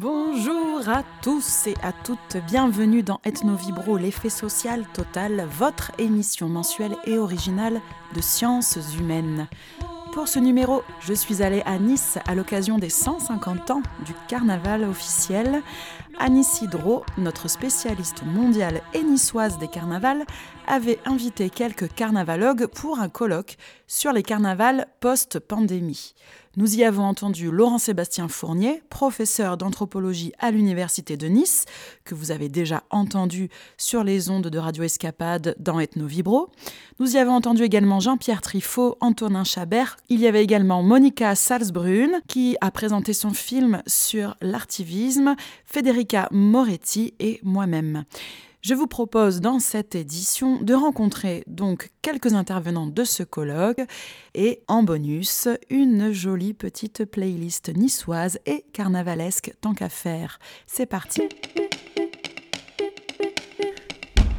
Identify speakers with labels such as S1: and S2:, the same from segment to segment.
S1: Bonjour à tous et à toutes, bienvenue dans Ethno Vibro, l'effet social total, votre émission mensuelle et originale de sciences humaines. Pour ce numéro, je suis allée à Nice à l'occasion des 150 ans du carnaval officiel. Annie Hydro, notre spécialiste mondiale et niçoise des carnavals, avait invité quelques carnavalogues pour un colloque sur les carnavals post-pandémie. Nous y avons entendu Laurent-Sébastien Fournier, professeur d'anthropologie à l'Université de Nice, que vous avez déjà entendu sur les ondes de Radio Escapade dans Ethno Vibro. Nous y avons entendu également Jean-Pierre Trifot, Antonin Chabert. Il y avait également Monica Salzbrun, qui a présenté son film sur l'artivisme, Federica Moretti et moi-même. Je vous propose dans cette édition de rencontrer donc quelques intervenants de ce colloque et en bonus une jolie petite playlist niçoise et carnavalesque tant qu'à faire. C'est parti.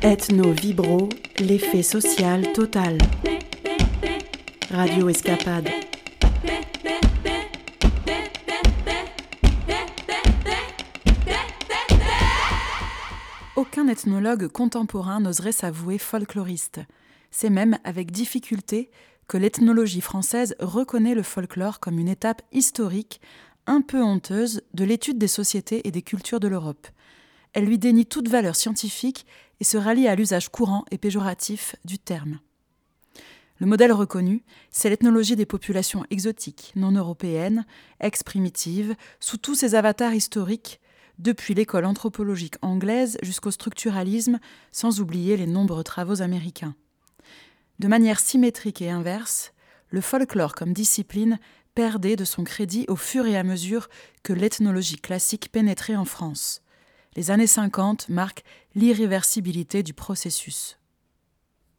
S1: Ethno Vibro, l'effet social total. Radio Escapade. Aucun ethnologue contemporain n'oserait s'avouer folkloriste. C'est même avec difficulté que l'ethnologie française reconnaît le folklore comme une étape historique, un peu honteuse, de l'étude des sociétés et des cultures de l'Europe. Elle lui dénie toute valeur scientifique et se rallie à l'usage courant et péjoratif du terme. Le modèle reconnu, c'est l'ethnologie des populations exotiques, non européennes, ex-primitives, sous tous ses avatars historiques, depuis l'école anthropologique anglaise jusqu'au structuralisme, sans oublier les nombreux travaux américains. De manière symétrique et inverse, le folklore comme discipline perdait de son crédit au fur et à mesure que l'ethnologie classique pénétrait en France. Les années 50 marquent l'irréversibilité du processus.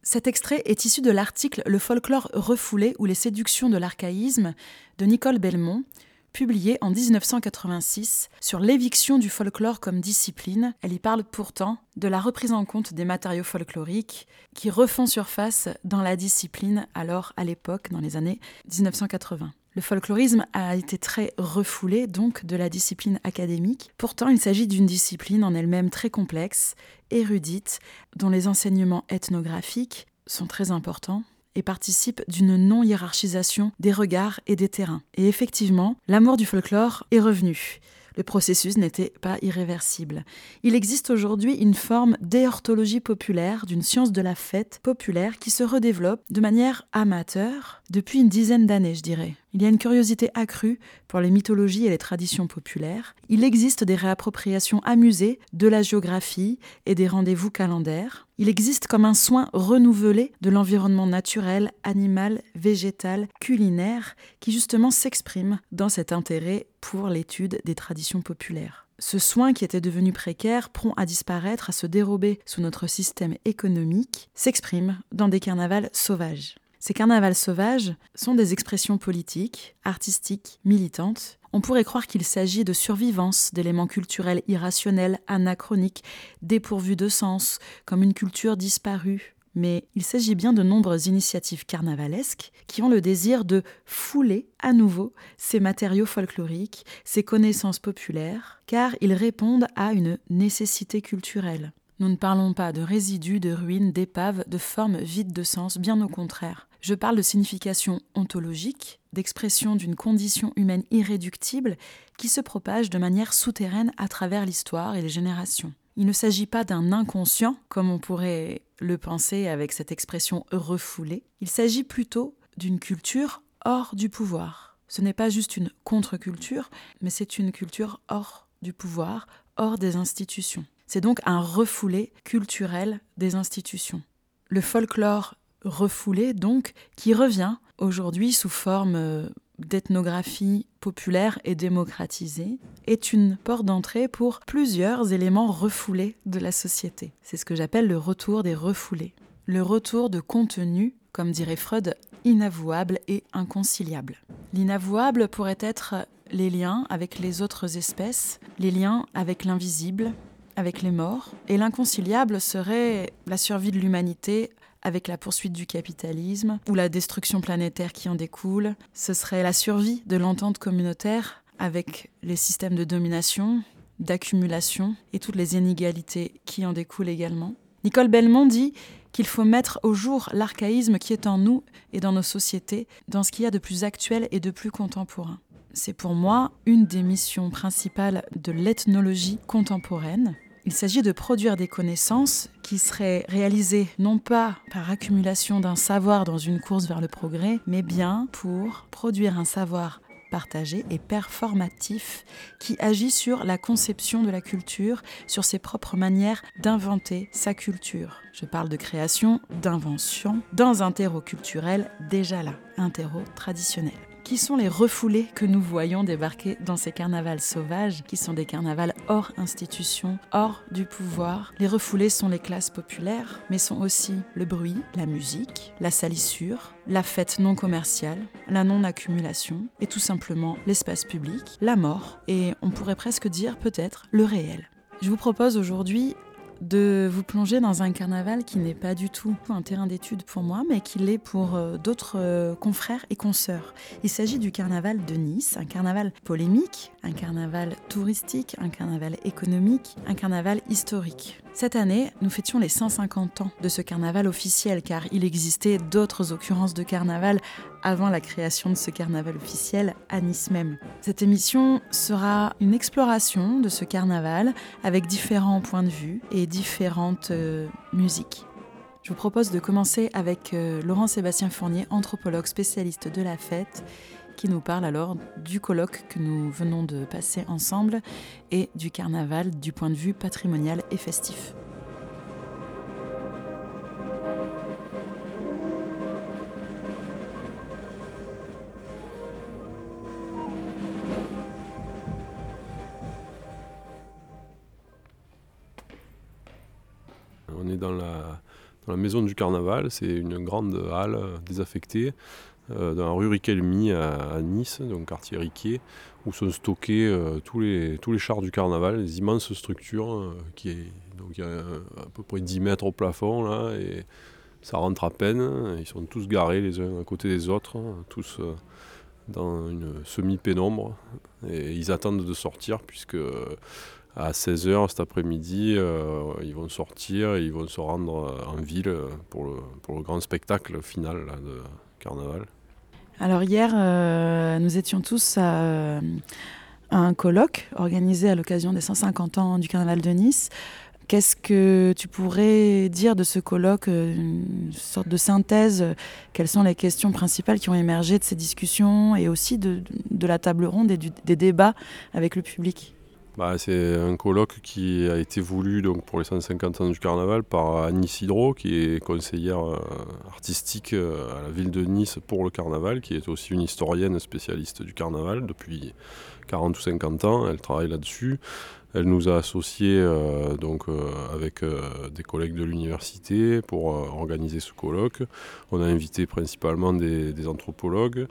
S1: Cet extrait est issu de l'article Le folklore refoulé ou les séductions de l'archaïsme de Nicole Belmont, publié en 1986 sur l'éviction du folklore comme discipline. Elle y parle pourtant de la reprise en compte des matériaux folkloriques qui refont surface dans la discipline alors à l'époque, dans les années 1980. Le folklorisme a été très refoulé donc de la discipline académique. Pourtant, il s'agit d'une discipline en elle-même très complexe, érudite, dont les enseignements ethnographiques sont très importants et participe d'une non-hiérarchisation des regards et des terrains. Et effectivement, l'amour du folklore est revenu. Le processus n'était pas irréversible. Il existe aujourd'hui une forme d'éorthologie populaire, d'une science de la fête populaire qui se redéveloppe de manière amateur depuis une dizaine d'années, je dirais. Il y a une curiosité accrue pour les mythologies et les traditions populaires. Il existe des réappropriations amusées de la géographie et des rendez-vous calendaires. Il existe comme un soin renouvelé de l'environnement naturel, animal, végétal, culinaire, qui justement s'exprime dans cet intérêt pour l'étude des traditions populaires. Ce soin qui était devenu précaire, prompt à disparaître, à se dérober sous notre système économique, s'exprime dans des carnavals sauvages. Ces carnavals sauvages sont des expressions politiques, artistiques, militantes. On pourrait croire qu'il s'agit de survivance d'éléments culturels irrationnels, anachroniques, dépourvus de sens, comme une culture disparue. Mais il s'agit bien de nombreuses initiatives carnavalesques qui ont le désir de fouler à nouveau ces matériaux folkloriques, ces connaissances populaires, car ils répondent à une nécessité culturelle. Nous ne parlons pas de résidus, de ruines, d'épaves, de formes vides de sens, bien au contraire. Je parle de signification ontologique, d'expression d'une condition humaine irréductible qui se propage de manière souterraine à travers l'histoire et les générations. Il ne s'agit pas d'un inconscient, comme on pourrait le penser avec cette expression refoulée, il s'agit plutôt d'une culture hors du pouvoir. Ce n'est pas juste une contre-culture, mais c'est une culture hors du pouvoir, hors des institutions. C'est donc un refoulé culturel des institutions. Le folklore refoulé, donc, qui revient aujourd'hui sous forme euh, d'ethnographie populaire et démocratisée, est une porte d'entrée pour plusieurs éléments refoulés de la société. C'est ce que j'appelle le retour des refoulés. Le retour de contenu, comme dirait Freud, inavouable et inconciliable. L'inavouable pourrait être les liens avec les autres espèces, les liens avec l'invisible, avec les morts, et l'inconciliable serait la survie de l'humanité avec la poursuite du capitalisme ou la destruction planétaire qui en découle. Ce serait la survie de l'entente communautaire avec les systèmes de domination, d'accumulation et toutes les inégalités qui en découlent également. Nicole Belmont dit qu'il faut mettre au jour l'archaïsme qui est en nous et dans nos sociétés, dans ce qu'il y a de plus actuel et de plus contemporain. C'est pour moi une des missions principales de l'ethnologie contemporaine. Il s'agit de produire des connaissances qui seraient réalisées non pas par accumulation d'un savoir dans une course vers le progrès, mais bien pour produire un savoir partagé et performatif qui agit sur la conception de la culture, sur ses propres manières d'inventer sa culture. Je parle de création, d'invention, dans un terreau culturel déjà là, un terreau traditionnel qui sont les refoulés que nous voyons débarquer dans ces carnavals sauvages, qui sont des carnavals hors institution, hors du pouvoir. Les refoulés sont les classes populaires, mais sont aussi le bruit, la musique, la salissure, la fête non commerciale, la non-accumulation, et tout simplement l'espace public, la mort, et on pourrait presque dire peut-être le réel. Je vous propose aujourd'hui de vous plonger dans un carnaval qui n'est pas du tout un terrain d'étude pour moi, mais qui l'est pour euh, d'autres euh, confrères et consoeurs. Il s'agit du carnaval de Nice, un carnaval polémique, un carnaval touristique, un carnaval économique, un carnaval historique. Cette année, nous fêtions les 150 ans de ce carnaval officiel, car il existait d'autres occurrences de carnaval avant la création de ce carnaval officiel à Nice même. Cette émission sera une exploration de ce carnaval avec différents points de vue et différentes euh, musiques. Je vous propose de commencer avec euh, Laurent Sébastien Fournier, anthropologue spécialiste de la fête, qui nous parle alors du colloque que nous venons de passer ensemble et du carnaval du point de vue patrimonial et festif.
S2: On est dans la, maison du carnaval, c'est une grande halle désaffectée euh, dans la rue Riquelmy à, Nice, donc quartier Riquet, où sont stockés euh, tous, les, chars du carnaval, les immenses structures, euh, qui est, il y a à peu près 10 mètres au plafond, là, et ça rentre à peine. Ils sont tous garés les uns à côté des autres, tous dans une semi-pénombre, et ils attendent de sortir, puisque à 16h cet après-midi, ils vont sortir et ils vont se rendre en ville pour le, grand spectacle final de carnaval.
S1: Alors hier, euh, nous étions tous à, un colloque organisé à l'occasion des 150 ans du Carnaval de Nice. Qu'est-ce que tu pourrais dire de ce colloque, euh, une sorte de synthèse? Quelles sont les questions principales qui ont émergé de ces discussions et aussi de, la table ronde et des débats avec le public?
S2: Bah, c'est un colloque qui a été voulu donc, pour les 150 ans du carnaval par Annie Sidro, qui est conseillère euh, artistique euh, à la ville de Nice pour le carnaval, qui est aussi une historienne spécialiste du carnaval depuis 40 ou 50 ans. Elle travaille là-dessus. Elle nous a associés euh, donc, avec des collègues de l'université pour organiser ce colloque. On a invité principalement des anthropologues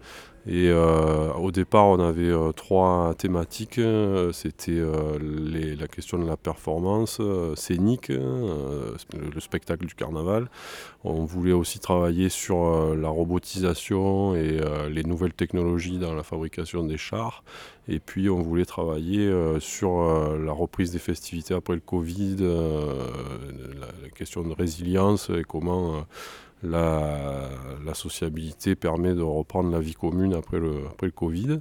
S2: et euh, au départ, on avait euh, trois thématiques. Euh, c'était la question de la performance scénique, le, spectacle du carnaval. On voulait aussi travailler sur la robotisation et les nouvelles technologies dans la fabrication des chars. Et puis, on voulait travailler sur la reprise des festivités après le Covid, la, question de résilience et comment la, sociabilité permet de reprendre la vie commune après le, après le Covid.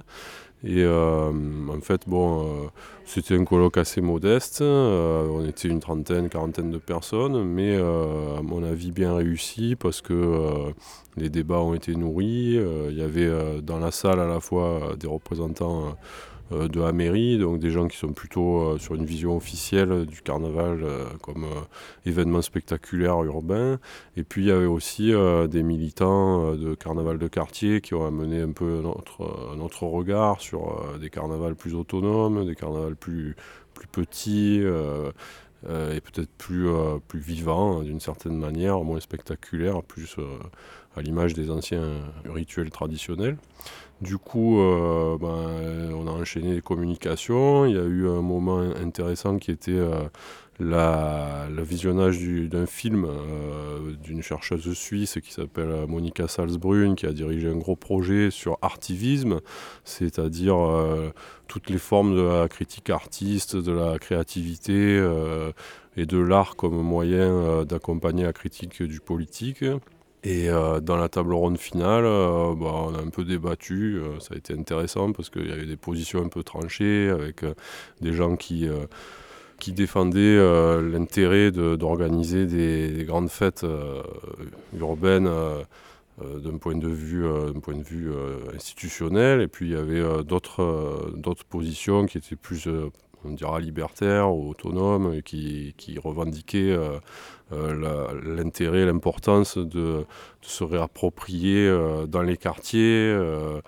S2: Et euh, en fait, bon, euh, c'était un colloque assez modeste. Euh, on était une trentaine, quarantaine de personnes, mais à mon avis bien réussi parce que les débats ont été nourris. Il y avait dans la salle à la fois des représentants de la mairie, donc des gens qui sont plutôt euh, sur une vision officielle du carnaval euh, comme événement spectaculaire urbain. Et puis il y avait aussi des militants de carnaval de quartier qui ont amené un peu notre, regard sur des carnavals plus autonomes, des carnavals plus, petits. et peut-être plus, plus vivants d'une certaine manière, moins spectaculaires, plus à l'image des anciens rituels traditionnels. Du coup, euh, ben, on a enchaîné les communications. Il y a eu un moment intéressant qui était euh, le visionnage d'un film d'une chercheuse suisse qui s'appelle Monica Salzbrunn, qui a dirigé un gros projet sur artivisme, c'est-à-dire toutes les formes de la critique artiste, de la créativité et de l'art comme moyen d'accompagner la critique du politique. Et euh, dans la table ronde finale, euh, bah, on a un peu débattu. Euh, ça a été intéressant parce qu'il y avait des positions un peu tranchées avec des gens qui, qui défendaient l'intérêt d'organiser des, grandes fêtes urbaines d'un point de vue, point de vue institutionnel. Et puis il y avait d'autres positions qui étaient plus on dira libertaires ou autonomes, qui, qui revendiquaient l'intérêt, l'importance de, se réapproprier euh, dans les quartiers, euh,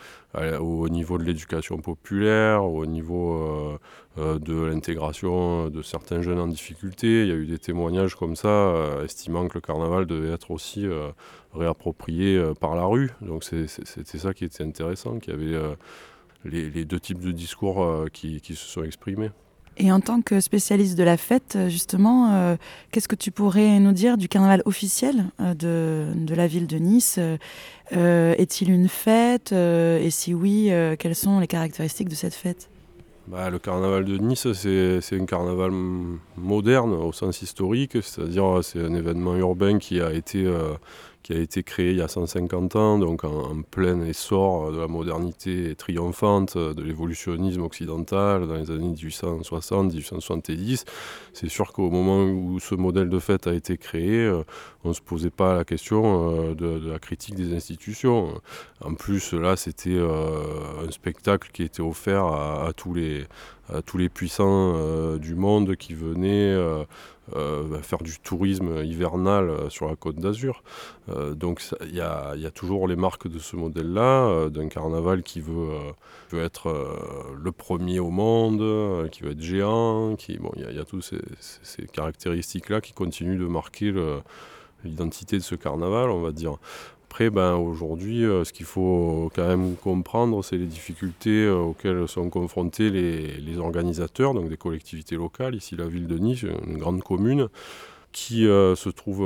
S2: au niveau de l'éducation populaire, au niveau de l'intégration de certains jeunes en difficulté. Il y a eu des témoignages comme ça, estimant que le carnaval devait être aussi réapproprié par la rue. Donc c'était ça qui était intéressant, qu'il y avait les, deux types de discours qui se sont exprimés.
S1: Et en tant que spécialiste de la fête, justement, euh, qu'est-ce que tu pourrais nous dire du carnaval officiel euh, de, la ville de Nice euh, Est-il une fête Et si oui, quelles sont les caractéristiques de cette fête?
S2: Bah, Le carnaval de Nice, c'est un carnaval moderne au sens historique, c'est-à-dire c'est un événement urbain qui a été qui a été créé il y a 150 ans, donc en, plein essor de la modernité triomphante, de l'évolutionnisme occidental dans les années 1860-1870. C'est sûr qu'au moment où ce modèle de fête a été créé, euh, on ne se posait pas la question euh, de, la critique des institutions. En plus, là, c'était euh, un spectacle qui était offert à, tous, les, tous les puissants du monde qui venaient euh, faire du tourisme hivernal euh, sur la côte d'Azur. Euh, donc il y, a, toujours les marques de ce modèle-là, d'un carnaval qui veut, être le premier au monde, qui veut être géant, qui bon, il y, a toutes ces, caractéristiques-là qui continuent de marquer l'identité de ce carnaval, on va dire. Après, ben, aujourd'hui, euh, ce qu'il faut quand même comprendre, c'est les difficultés euh, auxquelles sont confrontés les, organisateurs, donc des collectivités locales, ici la ville de Nice, une grande commune, qui euh, se trouve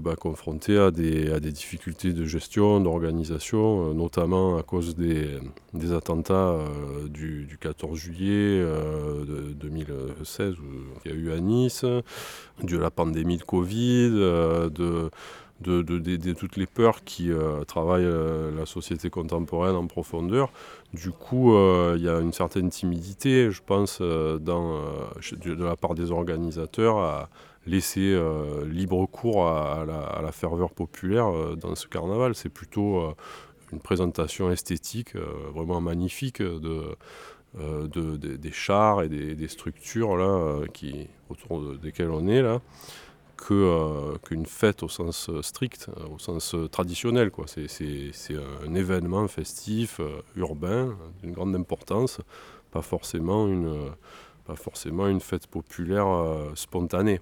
S2: ben, confrontée à des, difficultés de gestion, d'organisation, notamment à cause des, attentats du, 14 juillet 2016 qu'il y a eu à Nice, de la pandémie de Covid, de de, toutes les peurs qui euh, travaillent euh, la société contemporaine en profondeur. Du coup, euh, il y a une certaine timidité, je pense, de la part des organisateurs à laisser libre cours à, la, ferveur populaire dans ce carnaval. C'est plutôt une présentation esthétique vraiment magnifique de, des chars et des, structures là, qui, autour desquelles on est là. Euh, qu'une fête au sens euh, strict, euh, au sens traditionnel. C'est un événement festif, urbain, d'une grande importance, pas forcément une, pas forcément une fête populaire spontanée.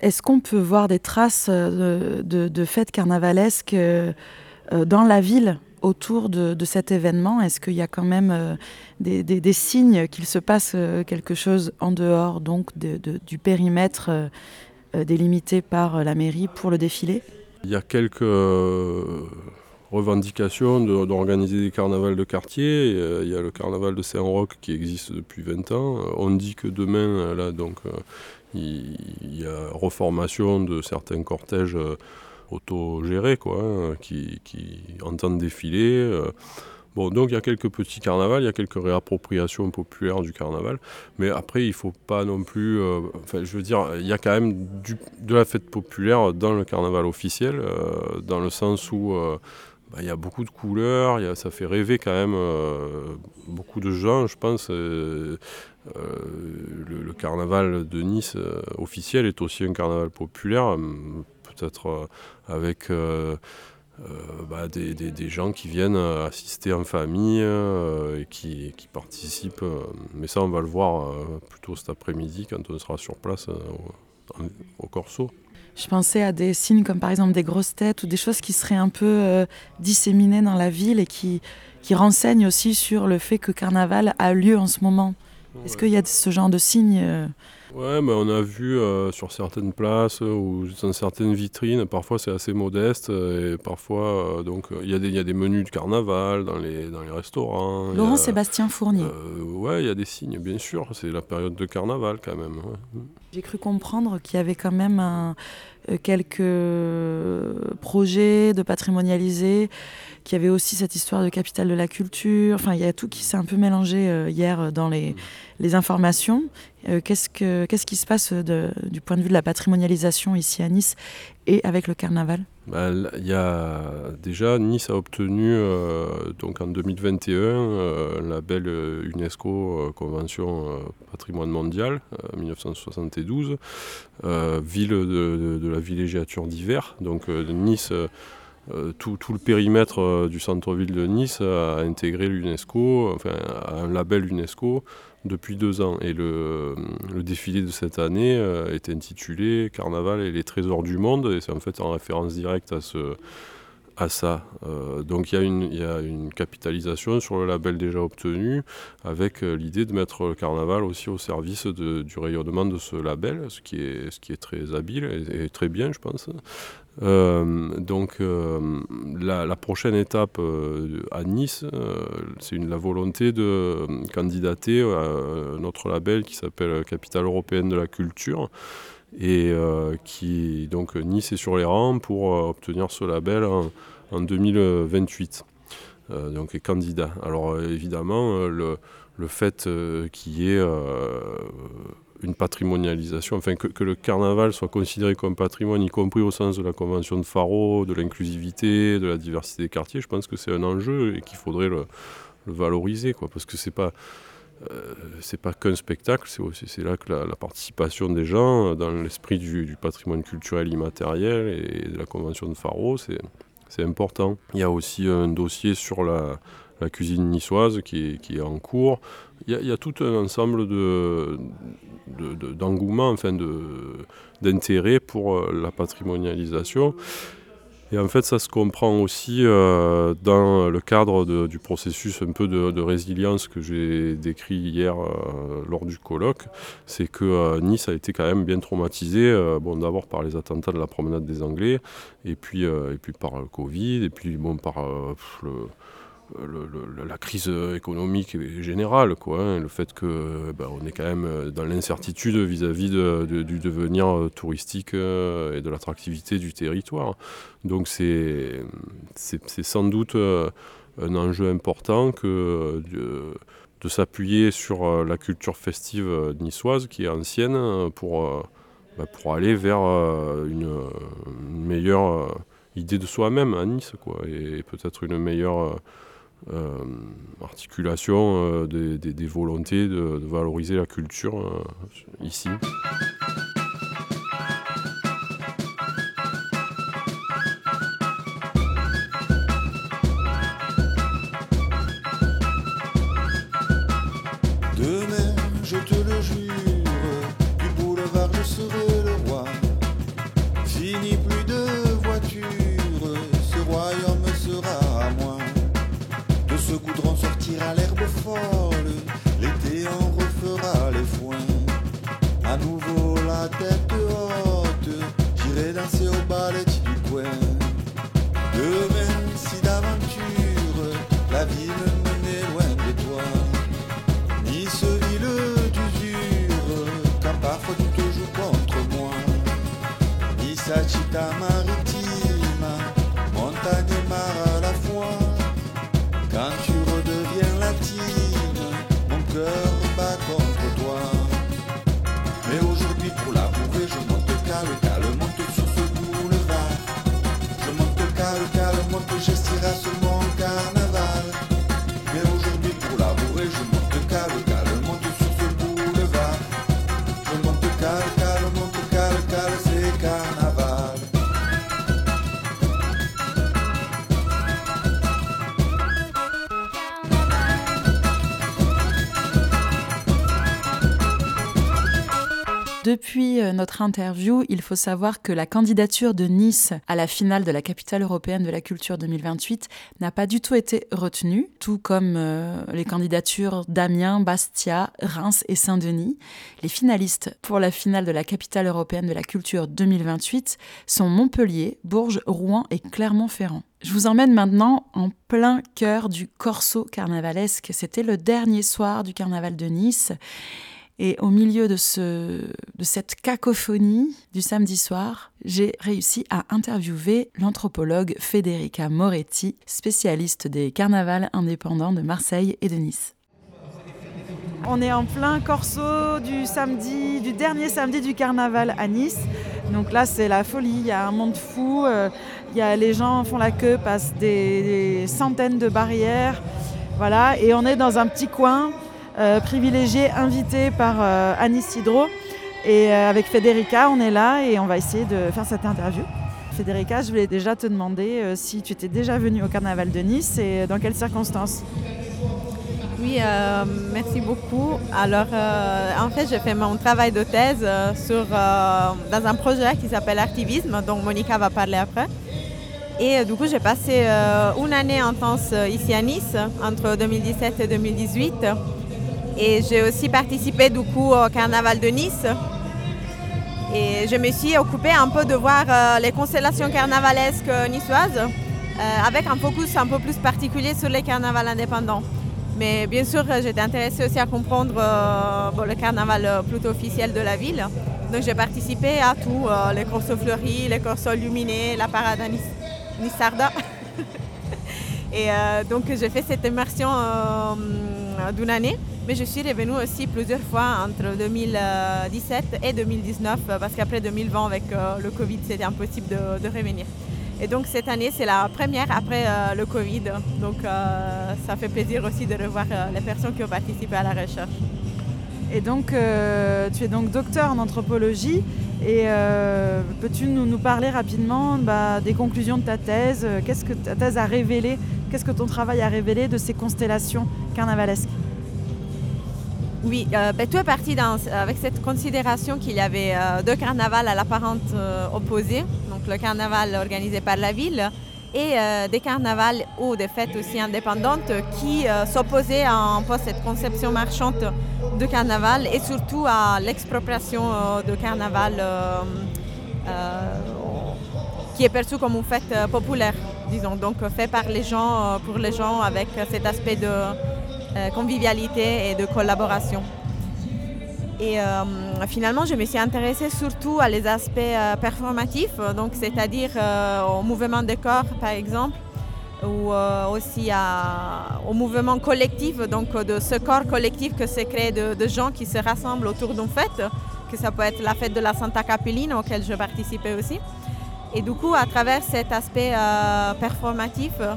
S1: Est-ce qu'on peut voir des traces euh, de, fêtes carnavalesques euh, euh, dans la ville autour de, cet événement? Est-ce qu'il y a quand même des, signes qu'il se passe quelque chose en dehors donc du périmètre délimité par la mairie pour le défilé?
S2: Il y a quelques revendications d'organiser des carnavals de quartier. Il y a le carnaval de Saint-Roch qui existe depuis 20 ans. On dit que demain, là, donc, il y a reformation de certains cortèges euh, autogérés quoi, hein, qui, entendent défiler. Euh. Bon, donc il y a quelques petits carnavals, il y a quelques réappropriations populaires du carnaval, mais après il ne faut pas non plus. Euh, enfin, je veux dire, il y a quand même de la fête populaire dans le carnaval officiel, dans le sens où il y a beaucoup de couleurs, ça fait rêver quand même beaucoup de gens, je pense. le, carnaval de Nice officiel est aussi un carnaval populaire, peut-être avec bah, des, gens qui viennent assister en famille et qui, qui, participent. mais ça, on va le voir plutôt cet après-midi quand on sera sur place au Corso.
S1: Je pensais à des signes comme par exemple des grosses têtes ou des choses qui seraient un peu euh, disséminées dans la ville et qui, qui renseignent aussi sur le fait que Carnaval a lieu en ce moment. Est-ce qu'il y a ce genre de signes euh,
S2: Ouais, mais on a vu euh, sur certaines places ou dans certaines vitrines, parfois c'est assez modeste et parfois euh, donc il y, y, a des menus de carnaval dans les, dans les restaurants.
S1: Laurent Sébastien Fournier.
S2: Euh, ouais, il y a des signes, bien sûr, c'est la période de carnaval quand même.
S1: J'ai cru comprendre qu'il y avait quand même un, quelques projets de patrimonialiser, qu'il y avait aussi cette histoire de capitale de la culture, enfin il y a tout qui s'est un peu mélangé hier dans les, informations. Euh, qu'est-ce, que, qu'est-ce qui se passe du point de vue de la patrimonialisation ici à Nice et avec le carnaval?
S2: Bah, y a déjà Nice a obtenu euh, donc en 2021 euh, un label UNESCO Convention Patrimoine Mondial 1972 ville de, la villégiature d'hiver. Donc Nice tout, tout, le périmètre du centre-ville de Nice a intégré l'UNESCO, enfin un label UNESCO depuis deux ans. Et le, défilé de cette année euh, est intitulé Carnaval et les trésors du monde. Et c'est en fait en référence directe à, ça. Euh, donc il y, a une, capitalisation sur le label déjà obtenu avec euh, l'idée de mettre le carnaval aussi au service du rayonnement de ce label, ce qui est très habile et très bien, je pense. Euh, donc euh, la, prochaine étape euh, à Nice, c'est la volonté de candidater à notre label qui s'appelle Capitale européenne de la culture et qui donc Nice est sur les rangs pour obtenir ce label en, 2028. donc est candidat. Alors évidemment le, le fait qu'il y ait une patrimonialisation, enfin que, le carnaval soit considéré comme patrimoine, y compris au sens de la convention de Faro, de l'inclusivité, de la diversité des quartiers, je pense que c'est un enjeu et qu'il faudrait le, valoriser, quoi, parce que c'est pas euh, c'est pas qu'un spectacle, c'est là que la, participation des gens dans l'esprit du, patrimoine culturel immatériel et de la convention de Faro, c'est important. Il y a aussi un dossier sur la, la cuisine niçoise qui est, en cours. Il y, a, il tout un ensemble de, d'engouement, enfin d'intérêt pour euh, la patrimonialisation. Et en fait, ça se comprend aussi euh, dans le cadre du processus un peu de, résilience que j'ai décrit hier euh, lors du colloque. C'est que Nice a été quand même bien traumatisé, bon, d'abord par les attentats de la promenade des Anglais, et puis, et puis par le Covid, et puis bon, par le la crise économique générale, quoi, hein, le fait que ben, on est quand même dans l'incertitude vis-à-vis du devenir touristique euh, et de l'attractivité du territoire. Donc c'est sans doute euh, un enjeu important que de, s'appuyer sur euh, la culture festive niçoise qui est ancienne pour, ben, pour aller vers une, meilleure idée de soi-même à Nice, quoi, et peut-être une meilleure euh, articulation euh, des, volontés de, valoriser la culture euh, ici.
S3: Monte, calme, calme, monte, je à ce
S1: Depuis euh, notre interview, il faut savoir que la candidature de Nice à la finale de la capitale européenne de la culture 2028 n'a pas du tout été retenue, tout comme euh, les candidatures d'Amiens, Bastia, Reims et Saint-Denis. Les finalistes pour la finale de la capitale européenne de la culture 2028 sont Montpellier, Bourges, Rouen et Clermont-Ferrand. Je vous emmène maintenant en plein cœur du corso carnavalesque. C'était le dernier soir du carnaval de Nice. Et au milieu de, ce, de cette cacophonie du samedi soir, j'ai réussi à interviewer l'anthropologue Federica Moretti, spécialiste des carnavals indépendants de Marseille et de Nice. On est en plein corso du samedi, du dernier samedi du carnaval à Nice. Donc là, c'est la folie. Il y a un monde fou. Euh, il y a, les gens font la queue, passent des, centaines de barrières. Voilà. Et on est dans un petit coin euh, privilégié, invité par euh, Anis Hydro. Et euh, avec Federica, on est là et on va essayer de faire cette interview. Federica, je voulais déjà te demander si tu étais déjà venue au Carnaval de Nice et dans quelles circonstances?
S3: Oui, merci beaucoup. Alors, en fait, j'ai fait mon travail de thèse sur, dans un projet qui s'appelle Activisme, dont Monica va parler après. Et du coup, j'ai passé une année intense ici à Nice, entre 2017 et 2018. Et j'ai aussi participé au carnaval de Nice. Et je me suis occupée un peu de voir euh, les constellations carnavalesques niçoises euh, avec un focus un peu plus particulier sur les carnavals indépendants. Mais bien sûr, j'étais intéressée aussi à comprendre euh, le carnaval plutôt officiel de la ville. Donc j'ai participé à tout, les courses fleuries, les courses illuminées, la parade Nissarda. Et donc j'ai fait cette immersion d'une année. Mais je suis revenue aussi plusieurs fois entre 2017 et 2019 parce qu'après 2020 avec euh, le Covid c'était impossible de, revenir. Et donc cette année c'est la première après euh, le Covid. Donc euh, ça fait plaisir aussi de revoir les personnes qui ont participé à la recherche.
S1: Et donc tu es donc docteur en anthropologie et peux-tu nous, parler rapidement bah, des conclusions de ta thèse? Qu'est-ce que ta thèse a révélé? Qu'est-ce que ton travail a révélé de ces constellations carnavalesques?
S3: Oui, euh, ben, tout est parti avec cette considération qu'il y avait euh, deux carnavals à l'apparente euh, opposée, donc le carnaval organisé par la ville et des carnavals ou des fêtes aussi indépendantes qui s'opposaient à cette conception marchande de carnaval et surtout à l'expropriation de carnaval qui est perçu comme une fête populaire, disons, donc fait par les gens, pour les gens avec cet aspect de convivialité et de collaboration. Et euh, finalement, je me suis intéressée surtout à les aspects euh, performatifs, donc c'est-à-dire au mouvement des corps, par exemple, ou aussi au mouvement collectif, donc de ce corps collectif que se crée de, de gens qui se rassemblent autour d'une fête, que ça peut être la fête de la Santa Capellina, auquel je participais aussi. Et du coup, à travers cet aspect performatif, euh,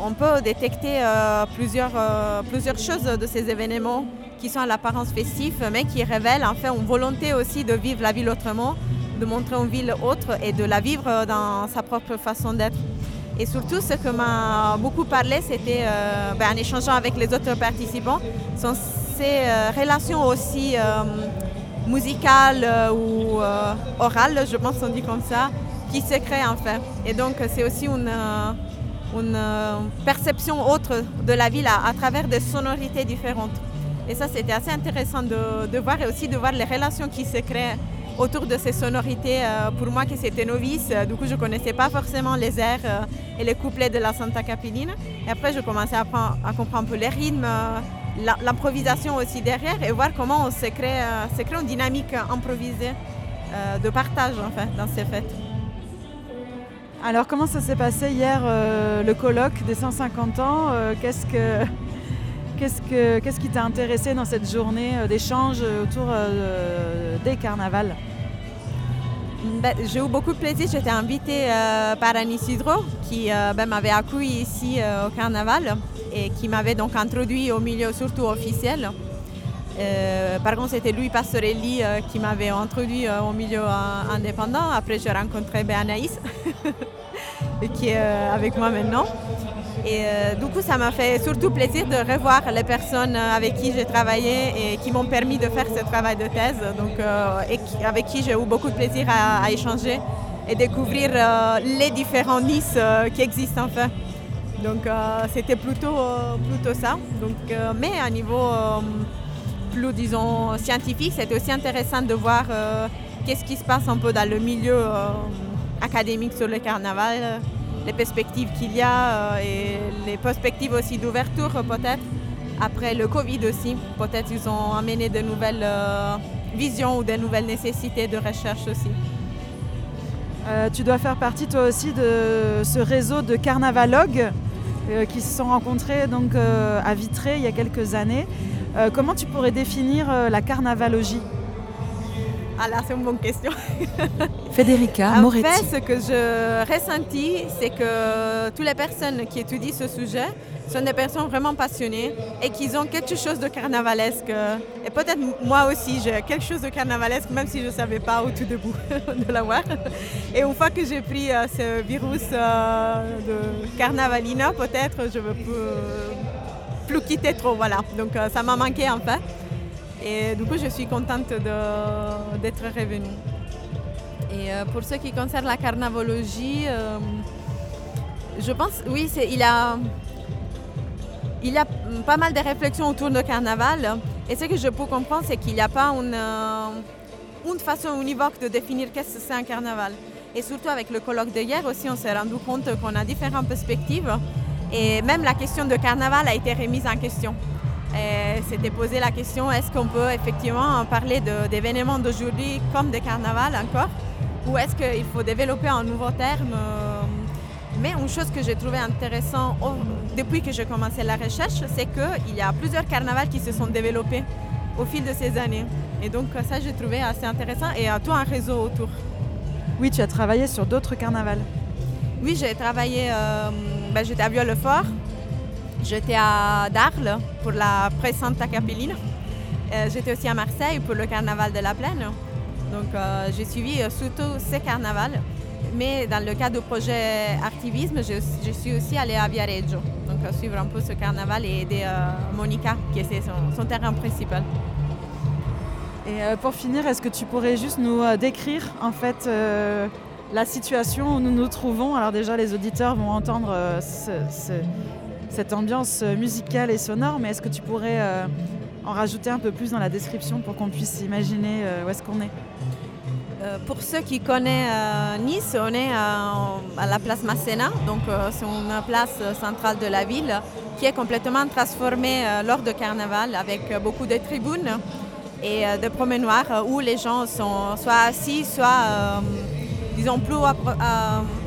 S3: on peut détecter euh, plusieurs, euh, plusieurs choses de ces événements qui sont à l'apparence festive, mais qui révèlent en fait une volonté aussi de vivre la ville autrement, de montrer une ville autre et de la vivre dans sa propre façon d'être. Et surtout, ce que m'a beaucoup parlé, c'était, ben, en échangeant avec les autres participants, sont ces relations aussi musicales ou orales, je pense qu'on dit comme ça, qui se créent en fait. Et donc, c'est aussi une une euh, perception autre de la ville à, travers des sonorités différentes. Et ça, c'était assez intéressant de, voir et aussi de voir les relations qui se créent autour de ces sonorités. Euh, pour moi qui c'était novice, euh, du coup, je ne connaissais pas forcément les airs et les couplets de la Santa Capellina. Et après, je commençais à, à comprendre un peu les rythmes, l'improvisation aussi derrière et voir comment on se crée, se crée une dynamique improvisée de partage en fait, dans ces fêtes.
S1: Alors comment ça s'est passé hier euh, le colloque des 150 ans euh, qu'est-ce, que, qu'est-ce, que, qu'est-ce qui t'a intéressé dans cette journée euh, d'échange autour des carnavals?
S3: Ben, j'ai eu beaucoup de plaisir. J'étais invitée par Annie Sidro qui ben, m'avait accueilli ici au carnaval et qui m'avait donc introduit au milieu surtout officiel. Par contre, c'était Louis Pastorelli qui m'avait introduit au milieu indépendant. Après, j'ai rencontré Béanaïs. qui est euh, avec moi maintenant. Et euh, du coup, ça m'a fait surtout plaisir de revoir les personnes avec qui j'ai travaillé et qui m'ont permis de faire ce travail de thèse, donc, euh, et avec qui j'ai eu beaucoup de plaisir à, échanger et découvrir euh, les différents Nice qui existent en fait. Donc c'était plutôt, plutôt ça. Donc, mais à niveau plus, disons, scientifique, c'était aussi intéressant de voir qu'est-ce qui se passe un peu dans le milieu académique sur le carnaval les perspectives qu'il y a euh, et les perspectives aussi d'ouverture peut-être. Après le Covid aussi, peut-être ils ont amené de nouvelles euh, visions ou de nouvelles nécessités de recherche aussi.
S1: Euh, tu dois faire partie toi aussi de ce réseau de carnavalogues qui se sont rencontrés donc, à Vitré il y a quelques années. Comment tu pourrais définir la carnavalogie?
S3: Ah là, c'est une bonne question.
S1: Federica Moretti.
S3: En fait, ce que je ressentis, c'est que toutes les personnes qui étudient ce sujet sont des personnes vraiment passionnées et qui ont quelque chose de carnavalesque. Et peut-être moi aussi, j'ai quelque chose de carnavalesque, même si je ne savais pas au tout début de l'avoir. Et une fois que j'ai pris euh, ce virus euh, de carnavalina, peut-être je ne veux plus, quitter trop. Voilà. Donc euh, ça m'a manqué en fait. Et du coup, je suis contente d'être revenue. Et euh, pour ce qui concerne la carnavologie, euh, je pense, oui, il a, il y a pas mal de réflexions autour du carnaval. Et ce que je peux comprendre, c'est qu'il n'y a pas une, une façon univoque de définir qu'est-ce que c'est un carnaval. Et surtout avec le colloque de hier aussi, on s'est rendu compte qu'on a différentes perspectives. Et même la question de carnaval a été remise en question. C'était posé la question est-ce qu'on peut effectivement parler d'événements d'aujourd'hui comme de carnaval encore? Ou est-ce qu'il faut développer un nouveau terme euh, Mais une chose que j'ai trouvé intéressant depuis que j'ai commencé la recherche, c'est qu'il y a plusieurs carnavals qui se sont développés au fil de ces années. Et donc ça, j'ai trouvé assez intéressant et à tout un réseau autour.
S1: Oui, tu as travaillé sur d'autres carnavals.
S3: Oui, j'ai travaillé, euh, ben, j'étais à Vieux-le-Fort, J'étais à Darles pour la Presenta Capelline. Euh, j'étais aussi à Marseille pour le carnaval de la Plaine. Donc euh, j'ai suivi euh, surtout ces carnavals. Mais dans le cadre du projet Activisme, je, suis aussi allée à Viareggio. Donc suivre un peu ce carnaval et aider Monica, qui est son, terrain principal.
S1: Et pour finir, est-ce que tu pourrais juste nous décrire en fait la situation où nous nous trouvons. Alors déjà, les auditeurs vont entendre ce cette ambiance euh, musicale et sonore, mais est-ce que tu pourrais euh, en rajouter un peu plus dans la description pour qu'on puisse imaginer euh, où est-ce qu'on est,
S3: pour ceux qui connaissent Nice, on est à, la place Masséna, donc c'est une place centrale de la ville qui est complètement transformée lors de carnaval avec beaucoup de tribunes et de promenoirs où les gens sont soit assis, soit disons plus,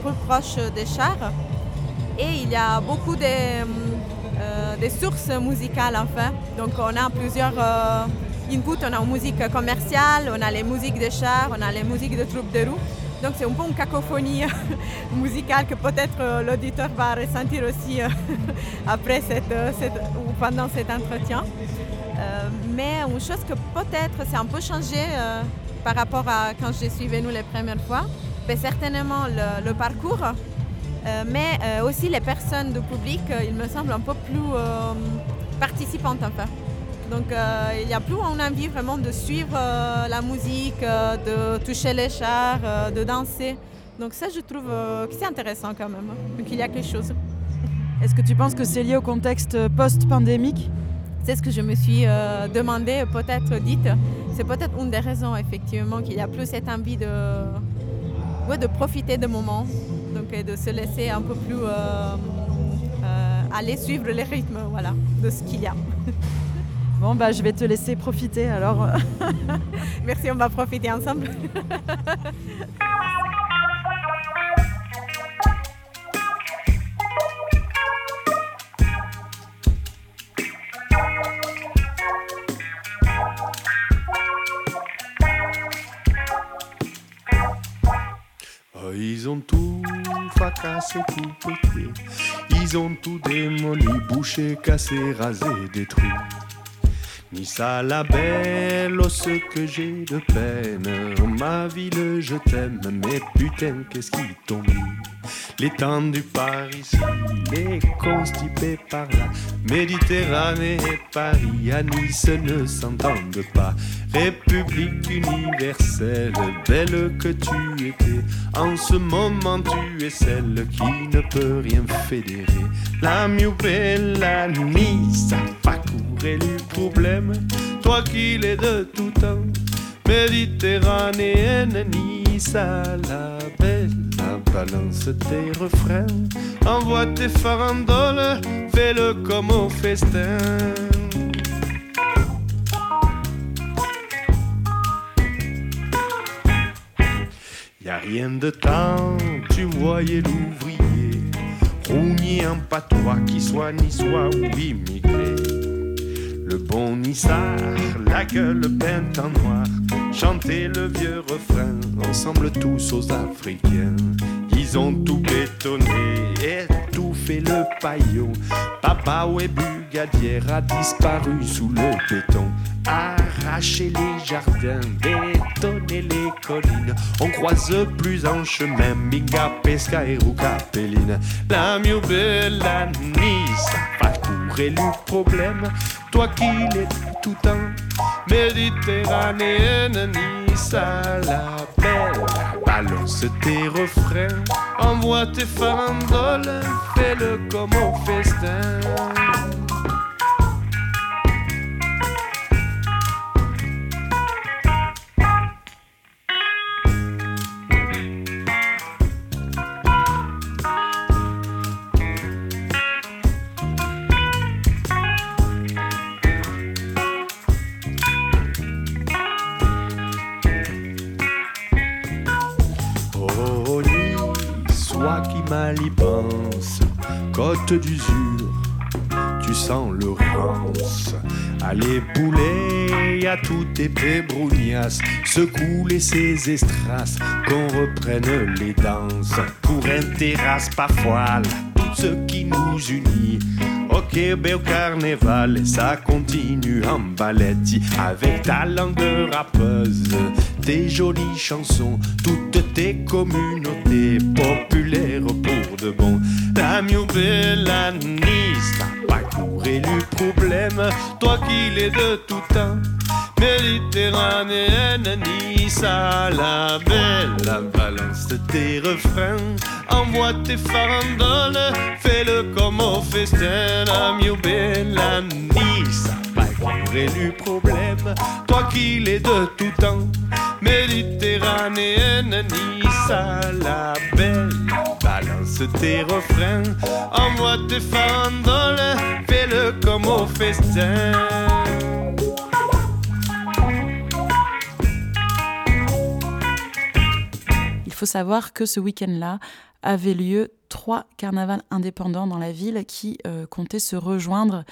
S3: plus proches des chars et il y a beaucoup de, euh, sources musicales enfin. Donc on a plusieurs euh, inputs, on a une musique commerciale, on a les musiques de chars, on a les musiques de troupes de roues. Donc c'est un peu une cacophonie musicale que peut-être euh, l'auditeur va ressentir aussi après cette, ou pendant cet entretien. mais une chose que peut-être c'est un peu changé par rapport à quand je suis venue les premières fois, ben, certainement le parcours euh, mais euh, aussi les personnes du public, euh, il me semble un peu plus participantes enfin. Donc il n'y a plus envie vraiment de suivre la musique, de toucher les chars, de danser. Donc ça, je trouve que c'est intéressant quand même. Donc il y a quelque chose.
S1: Est-ce que tu penses que c'est lié au contexte post-pandémique?
S3: C'est ce que je me suis demandé, peut-être dite. C'est peut-être une des raisons, effectivement, qu'il y a plus cette envie de, de profiter des moments, donc de se laisser un peu plus euh, euh, aller suivre les rythmes voilà, de ce qu'il y a.
S1: Bon, bah, je vais te laisser profiter alors.
S3: Merci, on va profiter ensemble.
S4: Ils ont tout fracassé, tout pété. Ils ont tout démoli, bouché, cassé, rasé, détruit. ni ça la belle, oh ce que j'ai de peine. Oh, ma ville, je t'aime, mais putain, qu'est-ce qui t'ont L'étendue par ici, les constipés par là, Méditerranée et Paris, à Nice ne s'entendent pas. République universelle, belle que tu étais, en ce moment tu es celle qui ne peut rien fédérer. La mieux bella Nice, pas courir le problème, toi qui l'es de tout temps, méditerranéenne Nice à la belle, balance tes refrains, envoie tes farandoles, fais-le comme au festin. Y a rien de temps, tu voyais l'ouvrier, rougné en patois, qui soit ni soit ou immigré. Le bon Nissard, la gueule peinte en noir, chanter le vieux refrain, ensemble tous aux Africains. Ils ont tout bétonné et tout fait le paillot. Papa et Bugadière a disparu sous le béton. Arracher les jardins, bétonner les collines. On croise plus en chemin Minga, Pesca et Roucapéline. La mieux belle Nice, pas le problème. Toi qui l'es tout temps, méditerranéenne, Nice à. Balance tes refrains, envoie tes farandoles, fais-le comme au festin. D'usure, tu sens le rance. Y a toutes tes pébronias, secoue les ces estraces, qu'on reprenne les danses. Pour un terrasse pas foile, tout ce qui nous unit. Ok, bel carnaval, ça continue en balletti avec ta langue rappeuse, tes jolies chansons, toutes tes communautés toi qui l'es de tout temps. Méditerranéenne, Nice à la belle, la balance de tes refrains, envoie tes farandoles, fais-le comme au festin, la mieux belle Nice, pas le problème, toi qui l'es de tout temps, Méditerranéenne, à la belle, balance tes refrains, envoie tes farandoles, fais-le comme au festin.
S1: Il faut savoir que ce week-end-là avait lieu trois carnavals indépendants dans la ville qui euh, comptaient se rejoindre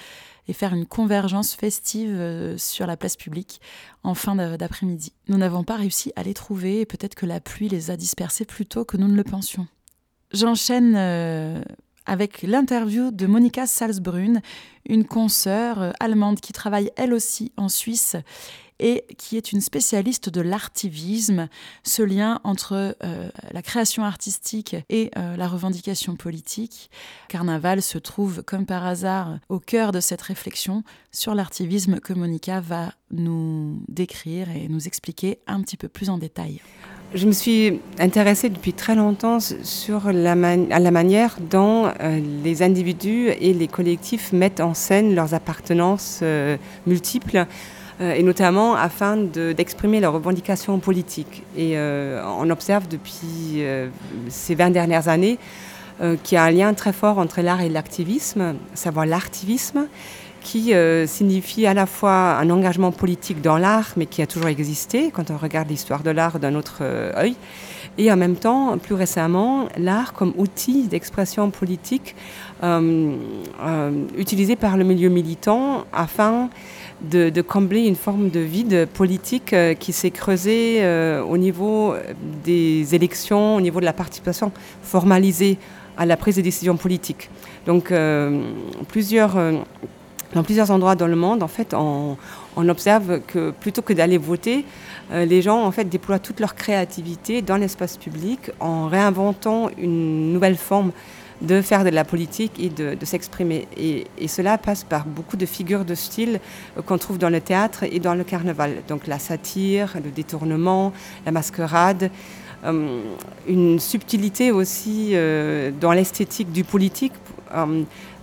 S1: et faire une convergence festive euh, sur la place publique en fin d'après-midi. Nous n'avons pas réussi à les trouver et peut-être que la pluie les a dispersés plus tôt que nous ne le pensions. J'enchaîne euh, avec l'interview de Monika Salzbrunn, une consoeur euh, allemande qui travaille elle aussi en Suisse et qui est une spécialiste de l'artivisme, ce lien entre euh, la création artistique et euh, la revendication politique. Carnaval se trouve comme par hasard au cœur de cette réflexion sur l'artivisme que Monica va nous décrire et nous expliquer un petit peu plus en détail.
S5: Je me suis intéressée depuis très longtemps sur la, à la manière dont euh, les individus et les collectifs mettent en scène leurs appartenances multiples, et notamment afin de- d'exprimer leurs revendications politiques. Et euh, on observe depuis euh, ces 20 dernières années euh, qu'il y a un lien très fort entre l'art et l'activisme, savoir l'artivisme, qui euh, signifie à la fois un engagement politique dans l'art, mais qui a toujours existé quand on regarde l'histoire de l'art d'un autre euh, œil, et en même temps, plus récemment, l'art comme outil d'expression politique euh, euh, utilisé par le milieu militant afin de, combler une forme de vide politique euh, qui s'est creusé euh, au niveau des élections, au niveau de la participation formalisée à la prise de décision politique. Donc euh, plusieurs dans plusieurs endroits dans le monde, en fait, on, observe que plutôt que d'aller voter, les gens en fait déploient toute leur créativité dans l'espace public en réinventant une nouvelle forme de faire de la politique et de, s'exprimer. Et, cela passe par beaucoup de figures de style euh, qu'on trouve dans le théâtre et dans le carnaval. Donc la satire, le détournement, la mascarade. Euh, une subtilité aussi euh, dans l'esthétique du politique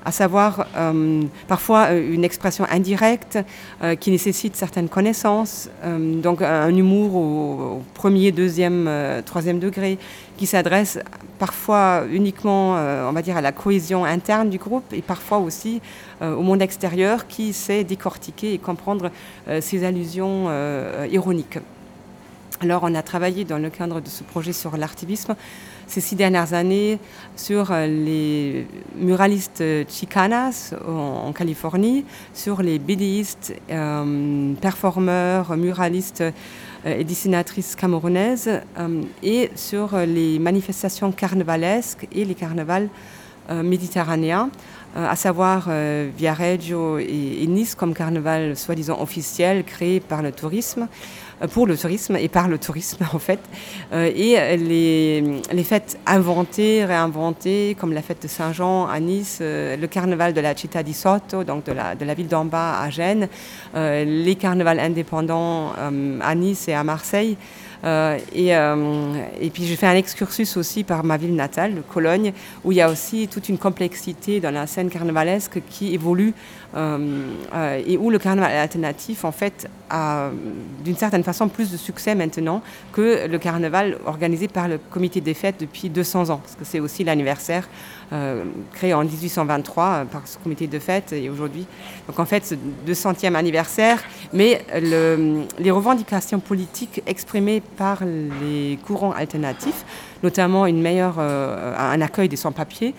S5: à savoir euh, parfois euh, une expression indirecte euh, qui nécessite certaines connaissances, donc un humour au, premier, deuxième, troisième degré, qui s'adresse parfois uniquement, on va dire, à la cohésion interne du groupe et parfois aussi au monde extérieur qui sait décortiquer et comprendre ces allusions ironiques. Alors on a travaillé dans le cadre de ce projet sur l'artivisme ces six dernières années sur euh, les muralistes euh, chicanas en, Californie, sur les bédéistes, euh, performeurs, muralistes et dessinatrices camerounaises et sur les manifestations carnavalesques et les carnavals méditerranéens à savoir Viareggio et, Nice comme carnaval soi-disant officiel créé par le tourisme, pour le tourisme et par le tourisme en fait. Euh, et les, les, fêtes inventées, réinventées, comme la fête de Saint-Jean à Nice, euh, le carnaval de la Città di Sotto, donc de la, ville d'en bas à Gênes, les carnavals indépendants à Nice et à Marseille. Euh, et, euh, puis j'ai fait un excursus aussi par ma ville natale, Cologne, où il y a aussi toute une complexité dans la scène carnavalesque qui évolue euh, et où le carnaval alternatif, en fait, a d'une certaine façon plus de succès maintenant que le carnaval organisé par le comité des fêtes depuis 200 ans, parce que c'est aussi l'anniversaire euh, créé en 1823 euh, par ce comité de fête et aujourd'hui. Donc en fait, ce 200e anniversaire, mais les revendications politiques exprimées par les courants alternatifs, notamment une meilleure, euh, un accueil des sans-papiers,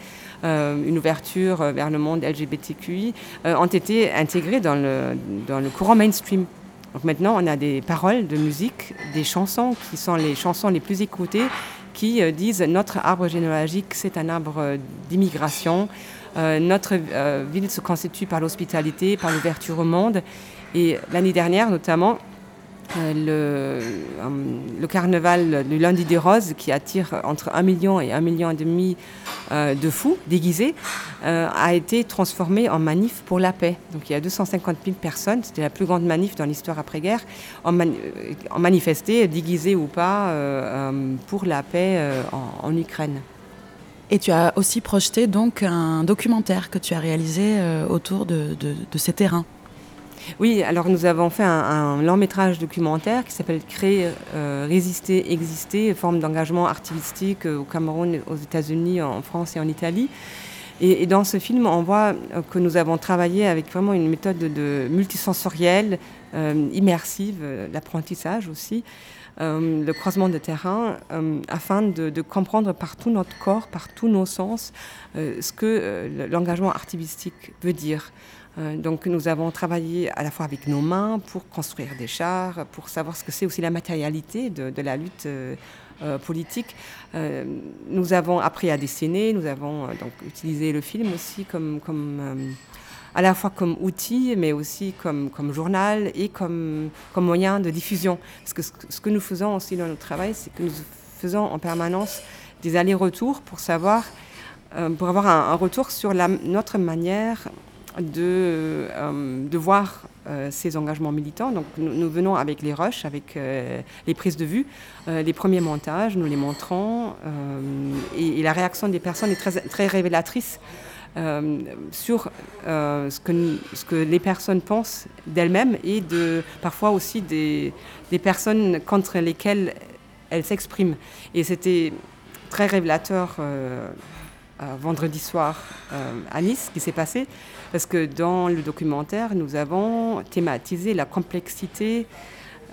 S5: une ouverture vers le monde LGBTQI, ont été intégrées dans le, dans le courant mainstream. Donc maintenant, on a des paroles de musique, des chansons qui sont les chansons les plus écoutées qui euh, disent notre arbre généalogique, c'est un arbre euh, d'immigration. Euh, notre ville se constitue par l'hospitalité, par l'ouverture au monde. Et l'année dernière, notamment, euh, le, le, carnaval du lundi des roses qui attire entre 1 million et 1 million et demi euh, de fous déguisés euh, a été transformé en manif pour la paix. Donc il y a 250 000 personnes, c'était la plus grande manif dans l'histoire après-guerre, en, en, manifesté, déguisées ou pas, pour la paix en, Ukraine.
S1: Et tu as aussi projeté donc un documentaire que tu as réalisé autour de ces terrains.
S5: Oui, alors nous avons fait un, long métrage documentaire qui s'appelle Créer, euh, résister, exister, forme d'engagement artistique au Cameroun, aux États-Unis, en France et en Italie. Et, dans ce film, on voit euh, que nous avons travaillé avec vraiment une méthode de, multisensorielle, euh, immersive, l'apprentissage aussi, le croisement de terrain, afin de, de, comprendre par tout notre corps, par tous nos sens, ce que l'engagement artistique veut dire. Euh, donc nous avons travaillé à la fois avec nos mains pour construire des chars, pour savoir ce que c'est aussi la matérialité de, la lutte euh, euh, politique. nous avons appris à dessiner, nous avons donc utilisé le film aussi comme, à la fois comme outil, mais aussi comme, journal et comme, moyen de diffusion. Ce, que nous faisons aussi dans notre travail, c'est que nous faisons en permanence des allers-retours pour savoir, pour avoir un, retour sur notre manière de, euh, de voir euh, ces engagements militants. Donc nous, venons avec les rushs, avec euh, les prises de vue, les premiers montages, nous les montrons, et, la réaction des personnes est très, très révélatrice. sur ce, que, ce que les personnes pensent d'elles-mêmes et de, parfois aussi des, des personnes contre lesquelles elles s'expriment. Et c'était très révélateur vendredi soir à Nice, ce qui s'est passé, parce que dans le documentaire, nous avons thématisé la complexité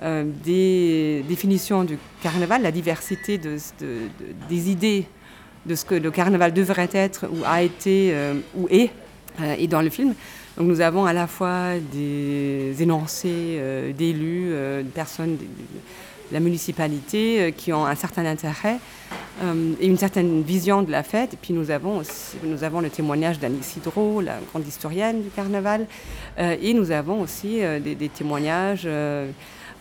S5: euh, des définitions du carnaval, la diversité de, des idées de ce que le carnaval devrait être ou a été euh, ou est, euh, et dans le film. Donc nous avons à la fois des énoncés d'élus, de personnes la municipalité qui ont un certain intérêt et une certaine vision de la fête. Et puis nous avons, nous avons le témoignage d'Annie Hydro, la grande historienne du carnaval, et nous avons aussi des, témoignages.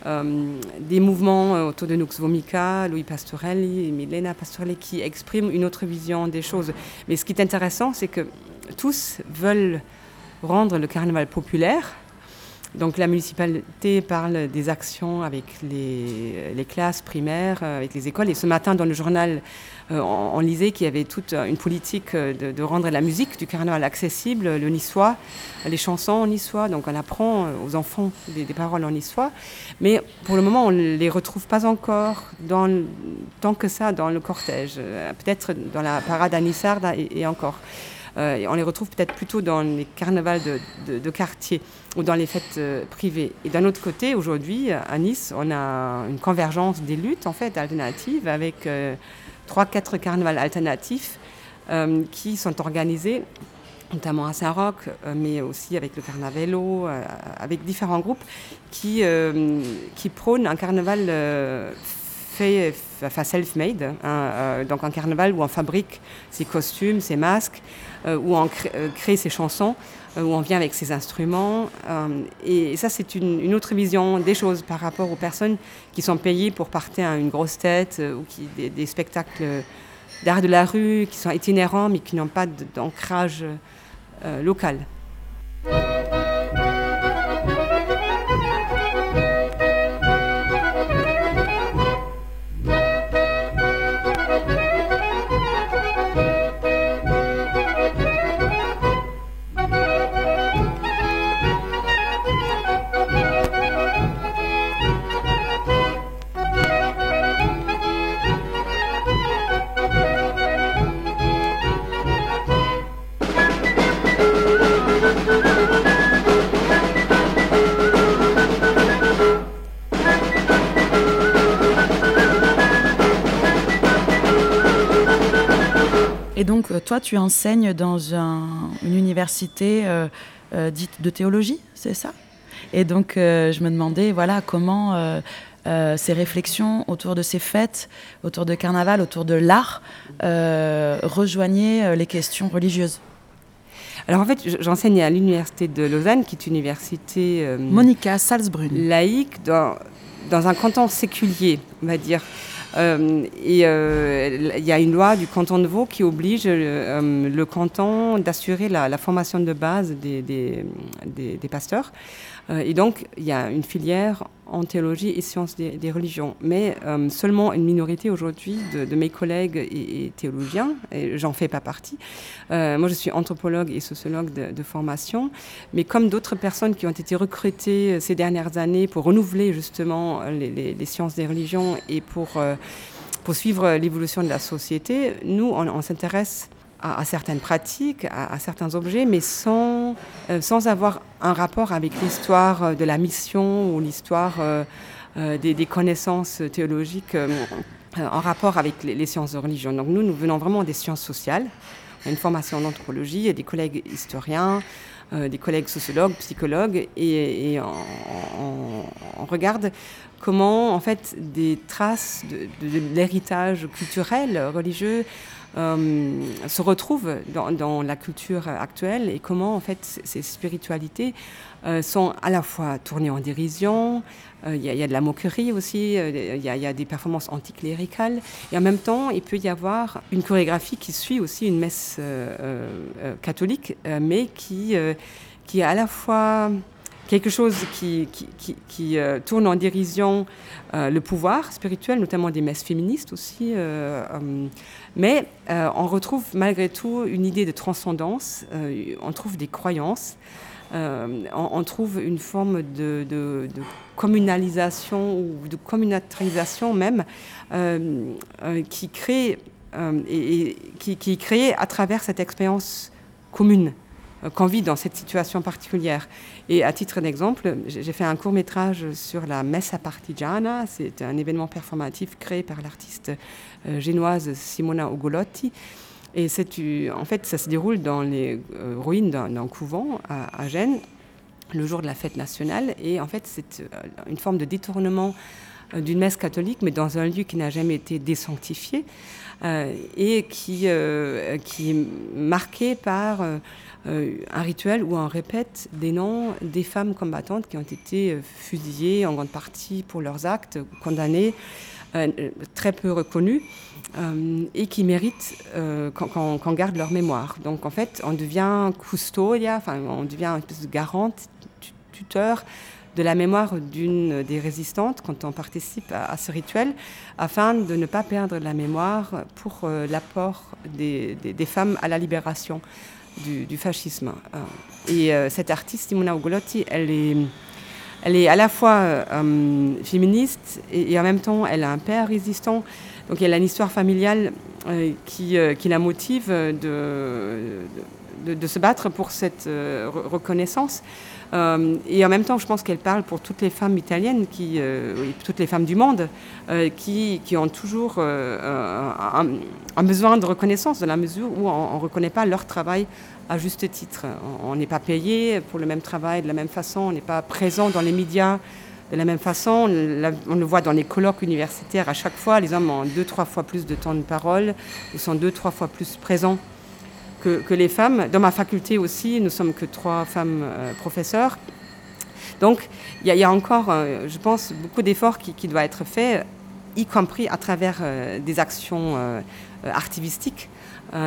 S5: des mouvements autour de Nux Vomica, Louis Pastorelli Milena Pastorelli qui expriment une autre vision des choses. Mais ce qui est intéressant, c'est que tous veulent rendre le carnaval populaire. Donc la municipalité parle des actions avec les, classes primaires, euh, avec les écoles. Et ce matin, dans le journal, euh, on, lisait qu'il y avait toute une politique euh, de, rendre la musique du carnaval accessible, le niçois, les chansons en niçois. Donc on apprend aux enfants des, paroles en niçois. Mais pour le moment, on ne les retrouve pas encore dans, tant que ça dans le cortège. Peut-être dans la parade à Nissarde et encore. Euh, on les retrouve peut-être plutôt dans les carnavals de, quartier ou dans les fêtes euh, privées. Et d'un autre côté, aujourd'hui, à Nice, on a une convergence des luttes en fait alternatives avec euh, trois, quatre carnavals alternatifs qui sont organisés notamment à Saint-Roch, mais aussi avec le Carnavello, avec différents groupes qui, qui prônent un carnaval fait, enfin self-made, hein, donc un carnaval où on fabrique ses costumes, ses masques, euh, où on euh, crée, ses chansons, euh, où on vient avec ses instruments. et ça, c'est une, autre vision des choses par rapport aux personnes qui sont payées pour partir à une grosse tête ou qui, des, spectacles d'art de la rue qui sont itinérants mais qui n'ont pas d'ancrage local.
S1: Toi, tu enseignes dans une université euh, euh, dite de théologie, c'est ça? Et donc, je me demandais, voilà, comment ces réflexions autour de ces fêtes, autour de carnaval, autour de l'art, rejoignaient les questions religieuses.
S5: Alors en fait, j'enseigne à l'université de Lausanne, qui est une université
S1: Monica Salzbrunn,
S5: laïque dans, dans un canton séculier, on va dire. Euh, et euh, il y a une loi du canton de Vaud qui oblige euh, le canton d'assurer la, formation de base des, des, des pasteurs. Et donc, il y a une filière en théologie et sciences des, religions. Mais euh, seulement une minorité aujourd'hui de, mes collègues est, théologien, et j'en fais pas partie. Euh, moi, je suis anthropologue et sociologue de, formation, mais comme d'autres personnes qui ont été recrutées euh, ces dernières années pour renouveler justement les, sciences des religions et pour, pour suivre l'évolution de la société, nous, on s'intéresse à, certaines pratiques, à, certains objets, mais sans, euh, sans avoir un rapport avec l'histoire euh, de la mission ou l'histoire euh, des, connaissances théologiques en rapport avec les, sciences de religion. Donc nous, nous venons vraiment des sciences sociales. Une formation en anthropologie, et des collègues historiens, des collègues sociologues, psychologues, et, on, regarde comment en fait des traces de l'héritage culturel, religieux, euh, se retrouvent dans, la culture actuelle et comment en fait ces spiritualités euh, sont à la fois tournées en dérision, euh, il y, a de la moquerie aussi, il y, a des performances anticléricales et en même temps il peut y avoir une chorégraphie qui suit aussi une messe catholique mais qui, qui est à la fois quelque chose qui, euh, tourne en dérision euh, le pouvoir spirituel, notamment des messes féministes aussi. Euh, mais on retrouve malgré tout une idée de transcendance, on trouve des croyances, on, trouve une forme de, communalisation ou de communautarisation même qui crée et, qui est créée à travers cette expérience commune qu'on vit dans cette situation particulière. Et à titre d'exemple, j'ai fait un court métrage sur la Messa Partigiana. C'est un événement performatif créé par l'artiste euh, génoise Simona Ugolotti. Et en fait, ça se déroule dans les euh, ruines d'un couvent à, Gênes, le jour de la fête nationale. Et en fait, c'est euh, une forme de détournement d'une messe catholique, mais dans un lieu qui n'a jamais été désanctifié et qui est marqué par un rituel où on répète des noms des femmes combattantes qui ont été fusillées en grande partie pour leurs actes, condamnées, très peu reconnues. Euh, et qui méritent euh, qu'on garde leur mémoire. Donc en fait, on devient custodia, enfin on devient un espèce de garante, tuteur de la mémoire d'une des résistantes quand on participe à, ce rituel, afin de ne pas perdre la mémoire pour euh, l'apport des, femmes à la libération du, fascisme. Et cette artiste, Simona Ugolotti, elle est, elle est à la fois féministe et, en même temps, elle a un père résistant. Donc y a une histoire familiale euh, qui, euh, qui, la motive de, de, se battre pour cette euh, et en même temps, je pense qu'elle parle pour toutes les femmes italiennes, qui, toutes les femmes du monde, qui, qui, ont toujours un, besoin de reconnaissance, dans la mesure où on ne reconnaît pas leur travail à juste titre. On n'est pas payé pour le même travail de la même façon, on n'est pas présent dans les médias de la même façon, on, le voit dans les colloques universitaires, à chaque fois, les hommes ont deux, trois fois plus de temps de parole, ils sont deux, trois fois plus présents que, les femmes. Dans ma faculté aussi, nous sommes que trois femmes euh, professeurs. Donc, il y, a encore, euh, je pense, beaucoup d'efforts qui, qui doivent être faits, y compris à travers euh, des actions artivistiques,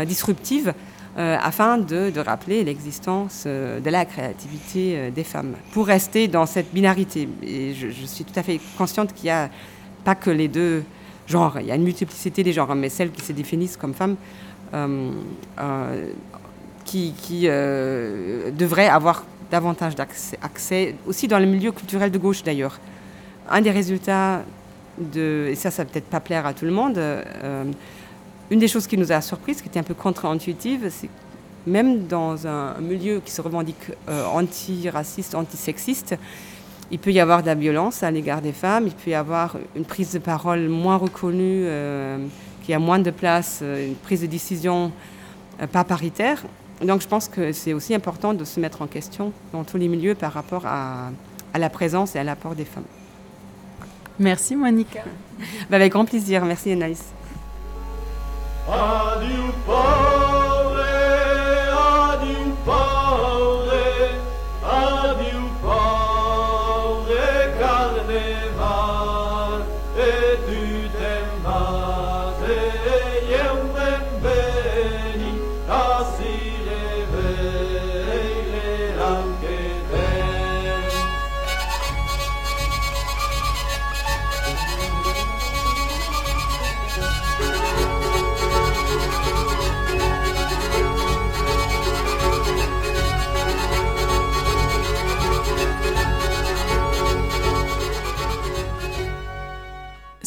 S5: disruptives, euh, afin de, rappeler l'existence euh, de la créativité euh, des femmes, pour rester dans cette binarité. Et je, suis tout à fait consciente qu'il n'y a pas que les deux genres, il y a une multiplicité des genres, mais celles qui se définissent comme femmes qui, qui devraient avoir davantage d'accès, aussi dans le milieu culturel de gauche d'ailleurs. Un des résultats de, et ça, ça va peut-être pas plaire à tout le monde, une des choses qui nous a surpris, qui était un peu contre-intuitive, c'est même dans un milieu qui se revendique euh, anti-raciste, anti-sexiste, il peut y avoir de la violence à l'égard des femmes, il peut y avoir une prise de parole moins reconnue, euh, qui a moins de place, euh, une prise de décision pas paritaire. Donc je pense que c'est aussi important de se mettre en question dans tous les milieux par rapport à, la présence et à l'apport des femmes.
S1: Merci Monica.
S5: Bah, avec grand plaisir. Merci Anaïs.
S6: Adieu,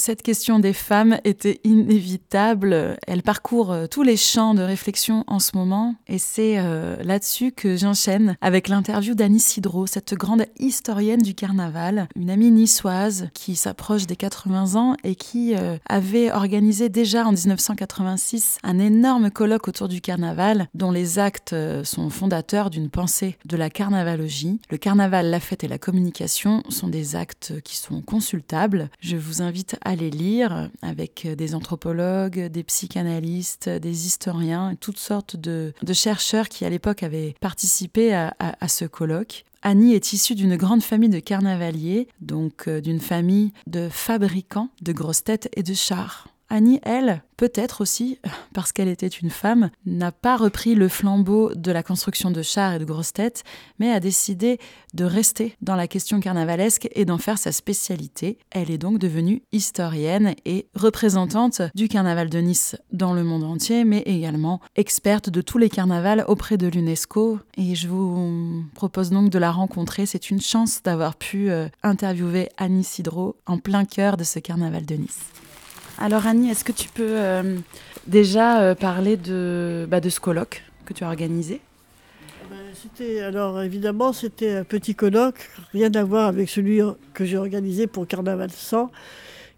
S1: cette question des femmes était inévitable. Elle parcourt euh, tous les champs de réflexion en ce moment. Et c'est euh, là-dessus que j'enchaîne avec l'interview d'Annie Sidro, cette grande historienne du carnaval, une amie niçoise qui s'approche des 80 ans et qui euh, avait organisé déjà en 1986 un énorme colloque autour du carnaval dont les actes sont fondateurs d'une pensée de la carnavalogie. Le carnaval, la fête et la communication sont des actes qui sont consultables. Je vous invite à les lire avec des anthropologues, des psychanalystes, des historiens, toutes sortes de, chercheurs qui à l'époque avaient participé à, à ce colloque. Annie est issue d'une grande famille de carnavaliers, donc euh, d'une famille de fabricants de grosses têtes et de chars. Annie, elle, peut-être aussi, parce qu'elle était une femme, n'a pas repris le flambeau de la construction de chars et de grosses têtes, mais a décidé de rester dans la question carnavalesque et d'en faire sa spécialité. Elle est donc devenue historienne et représentante du carnaval de Nice dans le monde entier, mais également experte de tous les carnavals auprès de l'UNESCO. Et je vous propose donc de la rencontrer. C'est une chance d'avoir pu euh, interviewer Annie Sidro en plein cœur de ce carnaval de Nice. Alors Annie, est-ce que tu peux euh, déjà euh, parler de, bah, de ce colloque que tu as organisé?
S7: Eh ben, c'était, alors évidemment, c'était un petit colloque, rien à voir avec celui que j'ai organisé pour Carnaval 100,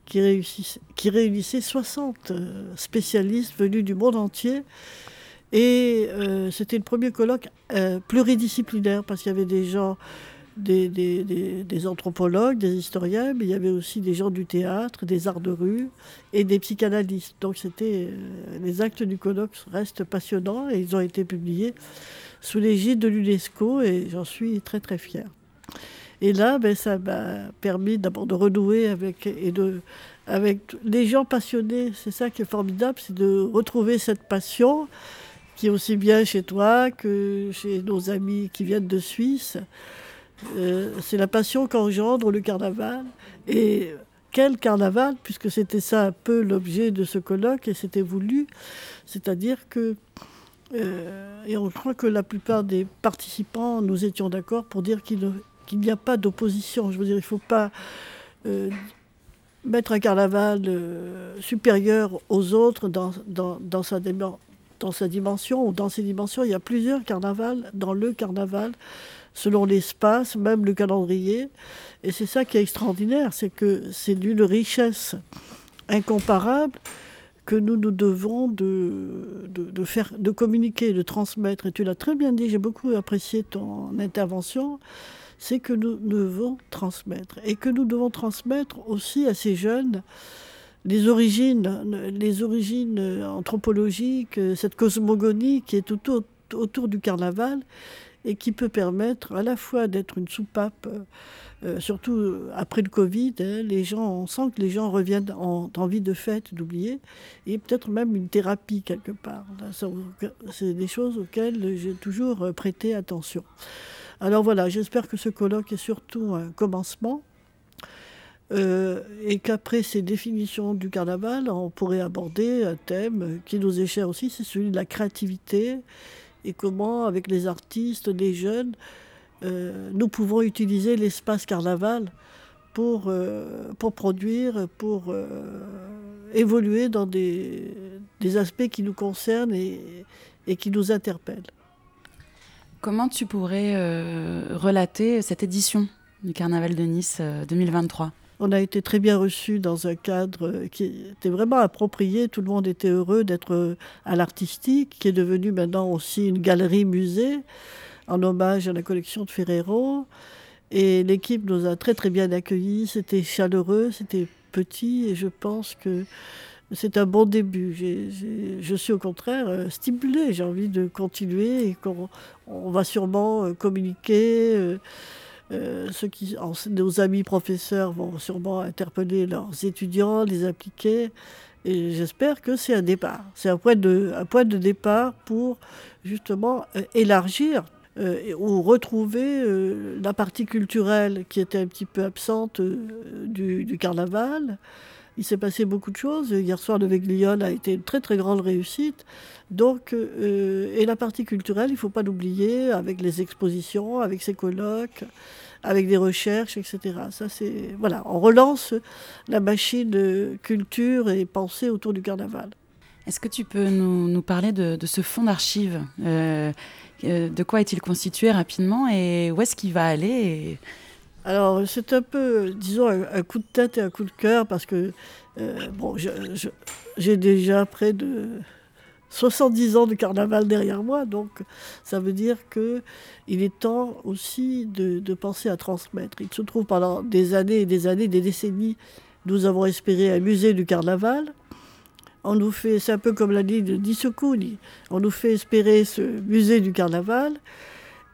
S7: qui, qui réunissait 60 euh, spécialistes venus du monde entier. Et c'était le premier colloque pluridisciplinaire, parce qu'il y avait des gens des, anthropologues, des historiens, mais il y avait aussi des gens du théâtre, des arts de rue et des psychanalystes. Donc c'était euh, les actes du colloque restent passionnants et ils ont été publiés sous l'égide de l'UNESCO et j'en suis très très fière. Et là, ben, ça m'a permis d'abord de renouer avec, et de, avec les gens passionnés. C'est ça qui est formidable, c'est de retrouver cette passion qui est aussi bien chez toi que chez nos amis qui viennent de Suisse. Euh, c'est la passion qu'engendre le carnaval. Et quel carnaval, puisque c'était ça un peu l'objet de ce colloque et c'était voulu. C'est-à-dire que, euh, et on croit que la plupart des participants, nous étions d'accord pour dire qu'il n'y a pas d'opposition. Je veux dire, il ne faut pas euh, mettre un carnaval supérieur aux autres dans, dans, dans dans sa dimension ou dans ses dimensions. Il y a plusieurs carnavals dans le carnaval, selon l'espace, même le calendrier. Et c'est ça qui est extraordinaire, c'est que c'est d'une richesse incomparable que nous nous devons de, communiquer, de transmettre. Et tu l'as très bien dit, j'ai beaucoup apprécié ton intervention. C'est que nous devons transmettre. Et que nous devons transmettre aussi à ces jeunes les origines, anthropologiques, cette cosmogonie qui est autour, autour du carnaval et qui peut permettre à la fois d'être une soupape, euh, surtout après le Covid, hein, les gens, on sent que les gens reviennent en envie de fête, d'oublier, et peut-être même une thérapie quelque part. C'est des choses auxquelles j'ai toujours euh, prêté attention. Alors voilà, j'espère que ce colloque est surtout un commencement. Euh, et qu'après ces définitions du carnaval, on pourrait aborder un thème qui nous est cher aussi, c'est celui de la créativité et comment, avec les artistes, les jeunes, euh, nous pouvons utiliser l'espace carnaval pour, euh, pour produire, pour euh, évoluer dans des, des aspects qui nous concernent et, et qui nous interpellent.
S1: Comment tu pourrais relater cette édition du Carnaval de Nice euh, 2023
S7: On a été très bien reçus dans un cadre qui était vraiment approprié. Tout le monde était heureux d'être à l'artistique, qui est devenu maintenant aussi une galerie-musée en hommage à la collection de Ferrero. Et l'équipe nous a très très bien accueillis. C'était chaleureux, c'était petit et je pense que c'est un bon début. Je suis au contraire euh, stimulée. J'ai envie de continuer et qu'on on va sûrement euh, communiquer. Euh, ceux qui, nos amis professeurs vont sûrement interpeller leurs étudiants, les appliquer. Et j'espère que c'est un départ. C'est un point de, un point de départ pour justement euh, élargir euh, ou retrouver la partie culturelle qui était un petit peu absente du carnaval. Il s'est passé beaucoup de choses. Hier soir, le Veglione a été une très très grande réussite. Donc, euh, et la partie culturelle, il ne faut pas l'oublier, avec les expositions, avec ses colloques, avec des recherches, etc. Ça, c'est voilà, on relance la machine de culture et pensée autour du carnaval.
S1: Est-ce que tu peux nous, parler de, ce fonds d'archives Euh, euh, De quoi est-il constitué rapidement et où est-ce qu'il va aller
S7: Alors, c'est un peu, disons, un, coup de tête et un coup de cœur parce que, euh, j'ai déjà près de 70 ans de carnaval derrière moi, donc ça veut dire que il est temps aussi de, penser à transmettre. Il se trouve pendant des années et des années, des décennies, nous avons espéré un musée du carnaval. On nous fait, c'est un peu comme l'a dit de Dissokouni, on nous fait espérer ce musée du carnaval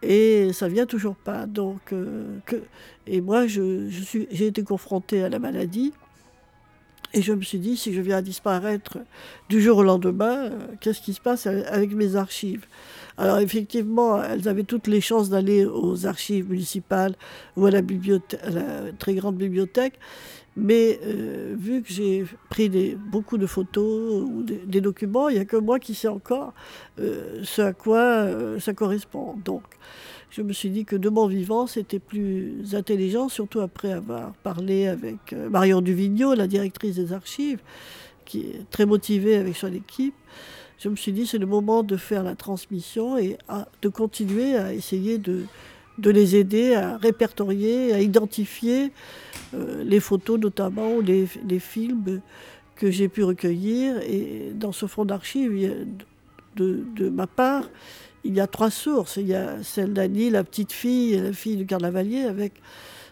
S7: et ça vient toujours pas. Donc, euh, et moi, je, suis, j'ai été confrontée à la maladie. Et je me suis dit, si je viens à disparaître du jour au lendemain, euh, qu'est-ce qui se passe avec mes archives? Alors effectivement, elles avaient toutes les chances d'aller aux archives municipales ou à la, à la très grande bibliothèque. Mais euh, vu que j'ai pris beaucoup de photos ou des, documents, il n'y a que moi qui sais encore euh, ce à quoi euh, ça correspond. Donc, je me suis dit que de mon vivant, c'était plus intelligent, surtout après avoir parlé avec Marion Duvigneau, la directrice des archives, qui est très motivée avec son équipe. Je me suis dit, c'est le moment de faire la transmission et de continuer à essayer de, de les aider à répertorier, à identifier euh, les photos notamment, ou les, films que j'ai pu recueillir. Et dans ce fonds d'archives, de ma part, il y a trois sources. Il y a celle d'Annie, la petite fille, la fille du carnavalier, avec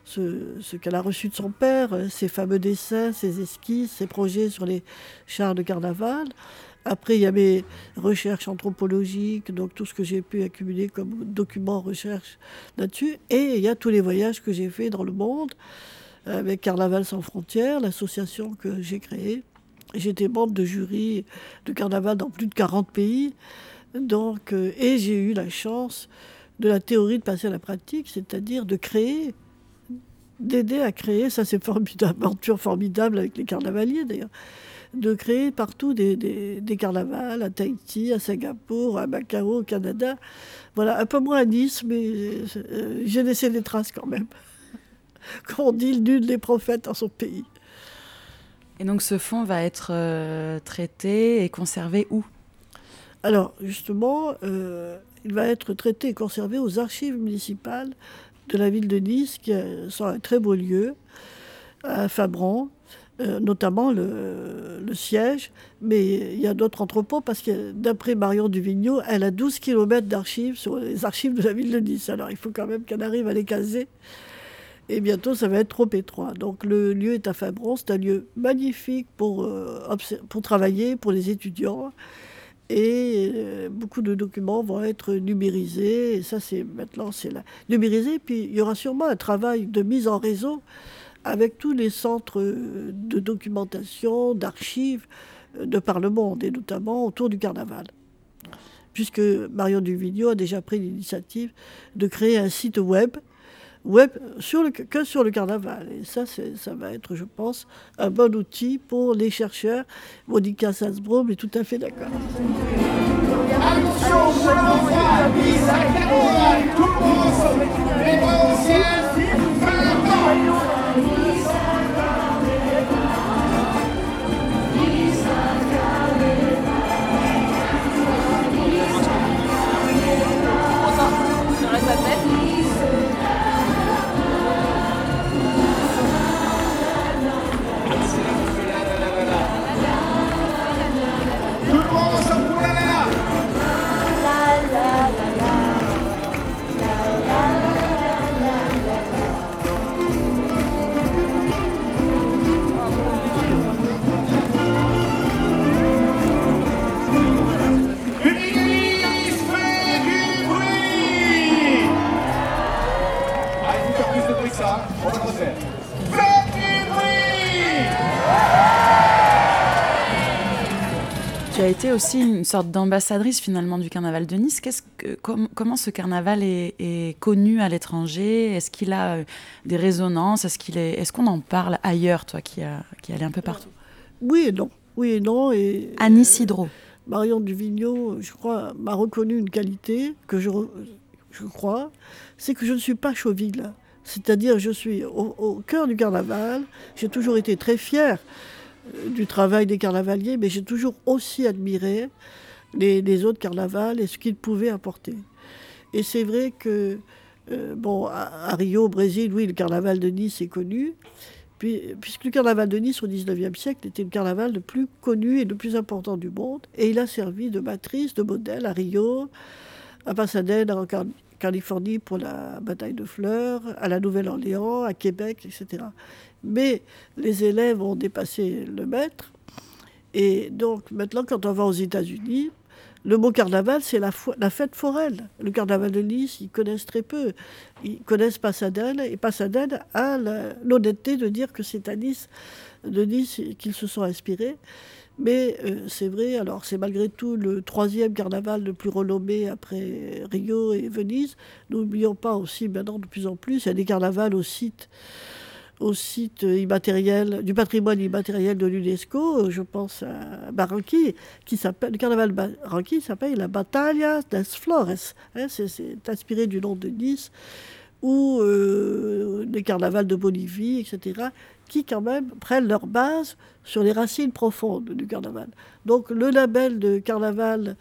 S7: ce, qu'elle a reçu de son père, ses fameux dessins, ses esquisses, ses projets sur les chars de carnaval. Après, il y a mes recherches anthropologiques, donc tout ce que j'ai pu accumuler comme documents, recherche là-dessus. Et il y a tous les voyages que j'ai faits dans le monde avec Carnaval sans frontières, l'association que j'ai créée. J'étais membre de jury de carnaval dans plus de 40 pays. Donc, euh, et j'ai eu la chance de la théorie de passer à la pratique, c'est-à-dire de créer, d'aider à créer, ça c'est formidable, aventure formidable avec les carnavaliers d'ailleurs, de créer partout des, des, carnavals à Tahiti, à Singapour, à Macao, au Canada. Voilà, un peu moins à Nice, mais euh, j'ai laissé des traces quand même. Comme on dit, nul des prophètes dans son pays.
S1: Et donc ce fonds va être euh, traité et conservé où?
S7: Alors justement, euh, il va être traité et conservé aux archives municipales de la ville de Nice, qui sont un très beau lieu, à Fabran, euh, notamment le, siège. Mais il y a d'autres entrepôts parce que d'après Marion Duvigneau, elle a 12 km d'archives sur les archives de la ville de Nice. Alors il faut quand même qu'elle arrive à les caser et bientôt ça va être trop étroit. Donc le lieu est à Fabron, c'est un lieu magnifique pour, euh, pour travailler, pour les étudiants. Et euh, beaucoup de documents vont être numérisés. Et ça, c'est maintenant, c'est là. Numérisé. Puis il y aura sûrement un travail de mise en réseau avec tous les centres de documentation, d'archives euh, de par le monde, et notamment autour du carnaval. Puisque Marion Duvigneau a déjà pris l'initiative de créer un site web web sur le, que sur le carnaval. Et ça, ça va être, je pense, un bon outil pour les chercheurs. Monica Salzbrom est tout à fait d'accord.
S1: Aussi une sorte d'ambassadrice finalement du carnaval de Nice. Qu'est-ce que, comment ce carnaval est, connu à l'étranger? Est-ce qu'il a euh, des résonances? Est-ce qu'il est, est-ce qu'on en parle ailleurs, toi qui, a, qui allé un peu partout?
S7: Oui et non. Oui et non. Et,
S1: Annie Hydro.
S7: Marion Duvigneau, je crois, m'a reconnu une qualité que je, je crois, c'est que je ne suis pas chauville. C'est-à-dire, je suis au, au cœur du carnaval. J'ai toujours été très fière euh, du travail des carnavaliers, mais j'ai toujours aussi admiré les, autres carnavals et ce qu'ils pouvaient apporter. Et c'est vrai que, euh, bon, à, Rio, au Brésil, oui, le carnaval de Nice est connu, puis, puisque le carnaval de Nice au XIXe siècle était le carnaval le plus connu et le plus important du monde, et il a servi de matrice, de modèle à Rio, à Pasadena, en Californie pour la bataille de fleurs, à la Nouvelle-Orléans, à Québec, etc. Mais les élèves ont dépassé le maître. Et donc maintenant, quand on va aux États-Unis, le mot carnaval, c'est la, fête foraine. Le carnaval de Nice, ils connaissent très peu. Ils connaissent Pasadena, et Pasadena a l'honnêteté de dire que c'est à Nice qu'ils se sont inspirés. Mais euh, c'est vrai, alors c'est malgré tout le troisième carnaval le plus renommé après Rio et Venise. N'oublions pas aussi maintenant de plus en plus, il y a des carnavals au site au site immatériel, du patrimoine immatériel de l'UNESCO, je pense à Barranquille, qui s'appelle, le carnaval de Barranquille s'appelle la Battaglia des Flores. Hein, c'est inspiré du nom de Nice, ou euh, les carnavals de Bolivie, etc., qui quand même prennent leur base sur les racines profondes du carnaval. Donc le label de carnaval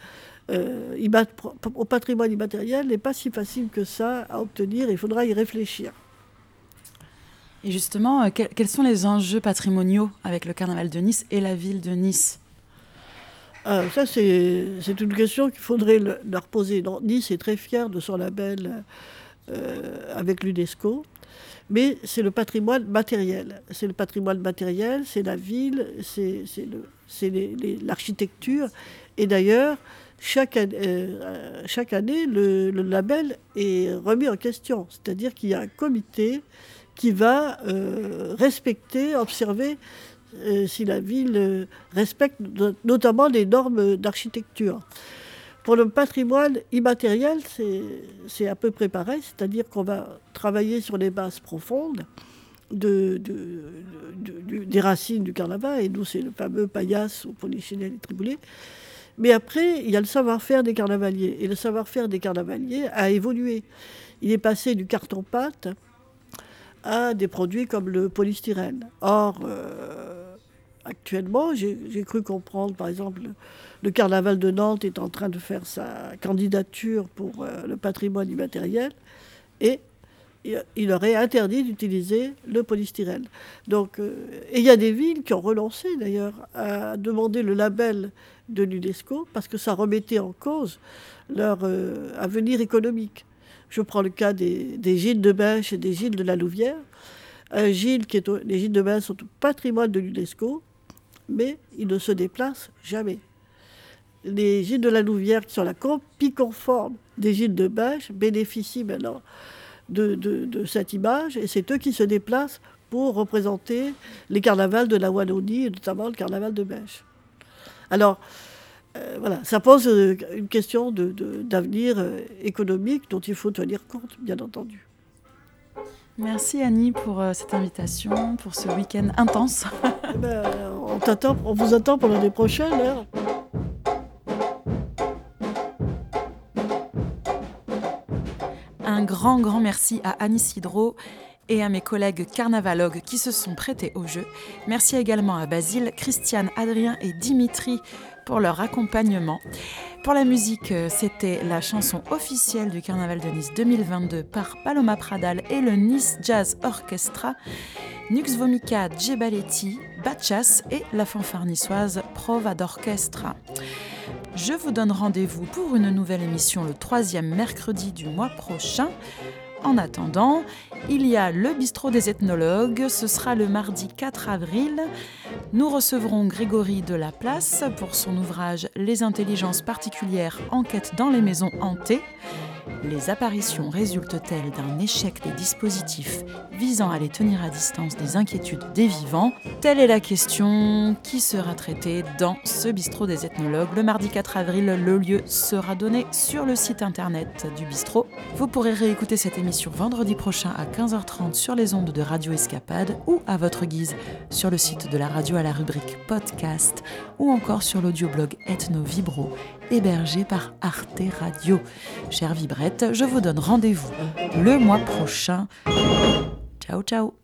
S7: euh, au patrimoine immatériel n'est pas si facile que ça à obtenir, il faudra y réfléchir.
S1: Et justement, euh, quels sont les enjeux patrimoniaux avec le carnaval de Nice et la ville de Nice?
S7: Ah, ça, c'est une question qu'il faudrait le- leur poser. Nice est très fier de son label euh, avec l'UNESCO, mais c'est le patrimoine matériel. C'est le patrimoine matériel, c'est la ville, c'est l'architecture. Et d'ailleurs, chaque, euh, année, le label est remis en question. C'est-à-dire qu'il y a un comité qui va euh, respecter, observer euh, si la ville euh, respecte no- notamment les normes d'architecture. Pour le patrimoine immatériel, c'est à peu près pareil, c'est-à-dire qu'on va travailler sur les bases profondes de, de- de- de- des racines du carnaval, et nous c'est le fameux paillasse au polichinelle et triboulet. Mais après, il y a le savoir-faire des carnavaliers, et le savoir-faire des carnavaliers a évolué. Il est passé du carton-pâte à des produits comme le polystyrène. Or, euh, actuellement, j'ai cru comprendre, par exemple, le, carnaval de Nantes est en train de faire sa candidature pour euh, le patrimoine immatériel et il- leur est interdit d'utiliser le polystyrène. Donc, euh, et il y a des villes qui ont renoncé d'ailleurs à demander le label de l'UNESCO parce que ça remettait en cause leur avenir économique. Je prends le cas des, gîtes de Bêche et des gîtes de la Louvière. Les gîtes de Bêche sont au patrimoine de l'UNESCO, mais ils ne se déplacent jamais. Les gîtes de la Louvière, qui sont la copie conforme des gîtes de Bêche, bénéficient maintenant de, cette image, et c'est eux qui se déplacent pour représenter les carnavals de la Wallonie, et notamment le carnaval de Bêche. Alors, euh, voilà, ça pose euh, une question de- de- d'avenir euh, économique dont il faut tenir compte, bien entendu.
S1: Merci Annie pour cette invitation, pour ce week-end intense.
S7: Ben, on, on vous attend pour l'année prochaine. hein.
S1: Un grand, grand merci à Annie Sidro et à mes collègues carnavalogues qui se sont prêtés au jeu. Merci également à Basile, Christiane, Adrien et Dimitri pour leur accompagnement. Pour la musique, euh, c'était la chanson officielle du Carnaval de Nice 2022 par Paloma Pradal et le Nice Jazz Orchestra, Nux Vomica Gebaletti, Bachas et la fanfare niçoise Prova d'Orchestra. Je vous donne rendez-vous pour une nouvelle émission le troisième mercredi du mois prochain. En attendant, il y a le bistrot des ethnologues, ce sera le mardi 4 avril. Nous recevrons Grégory de la Place pour son ouvrage Les intelligences particulières, enquête dans les maisons hantées. Les apparitions résultent-elles d'un échec des dispositifs visant à les tenir à distance des inquiétudes des vivants Telle est la question qui sera traitée dans ce bistrot des ethnologues. Le mardi 4 avril, le lieu sera donné sur le site internet du bistrot. Vous pourrez réécouter cette émission vendredi prochain à 15h30 sur les ondes de Radio Escapade ou à votre guise sur le site de la radio à la rubrique podcast ou encore sur l'audioblog Ethno Vibro hébergé par Arte Radio. Chère Vibrette, je vous donne rendez-vous le mois prochain. Ciao ciao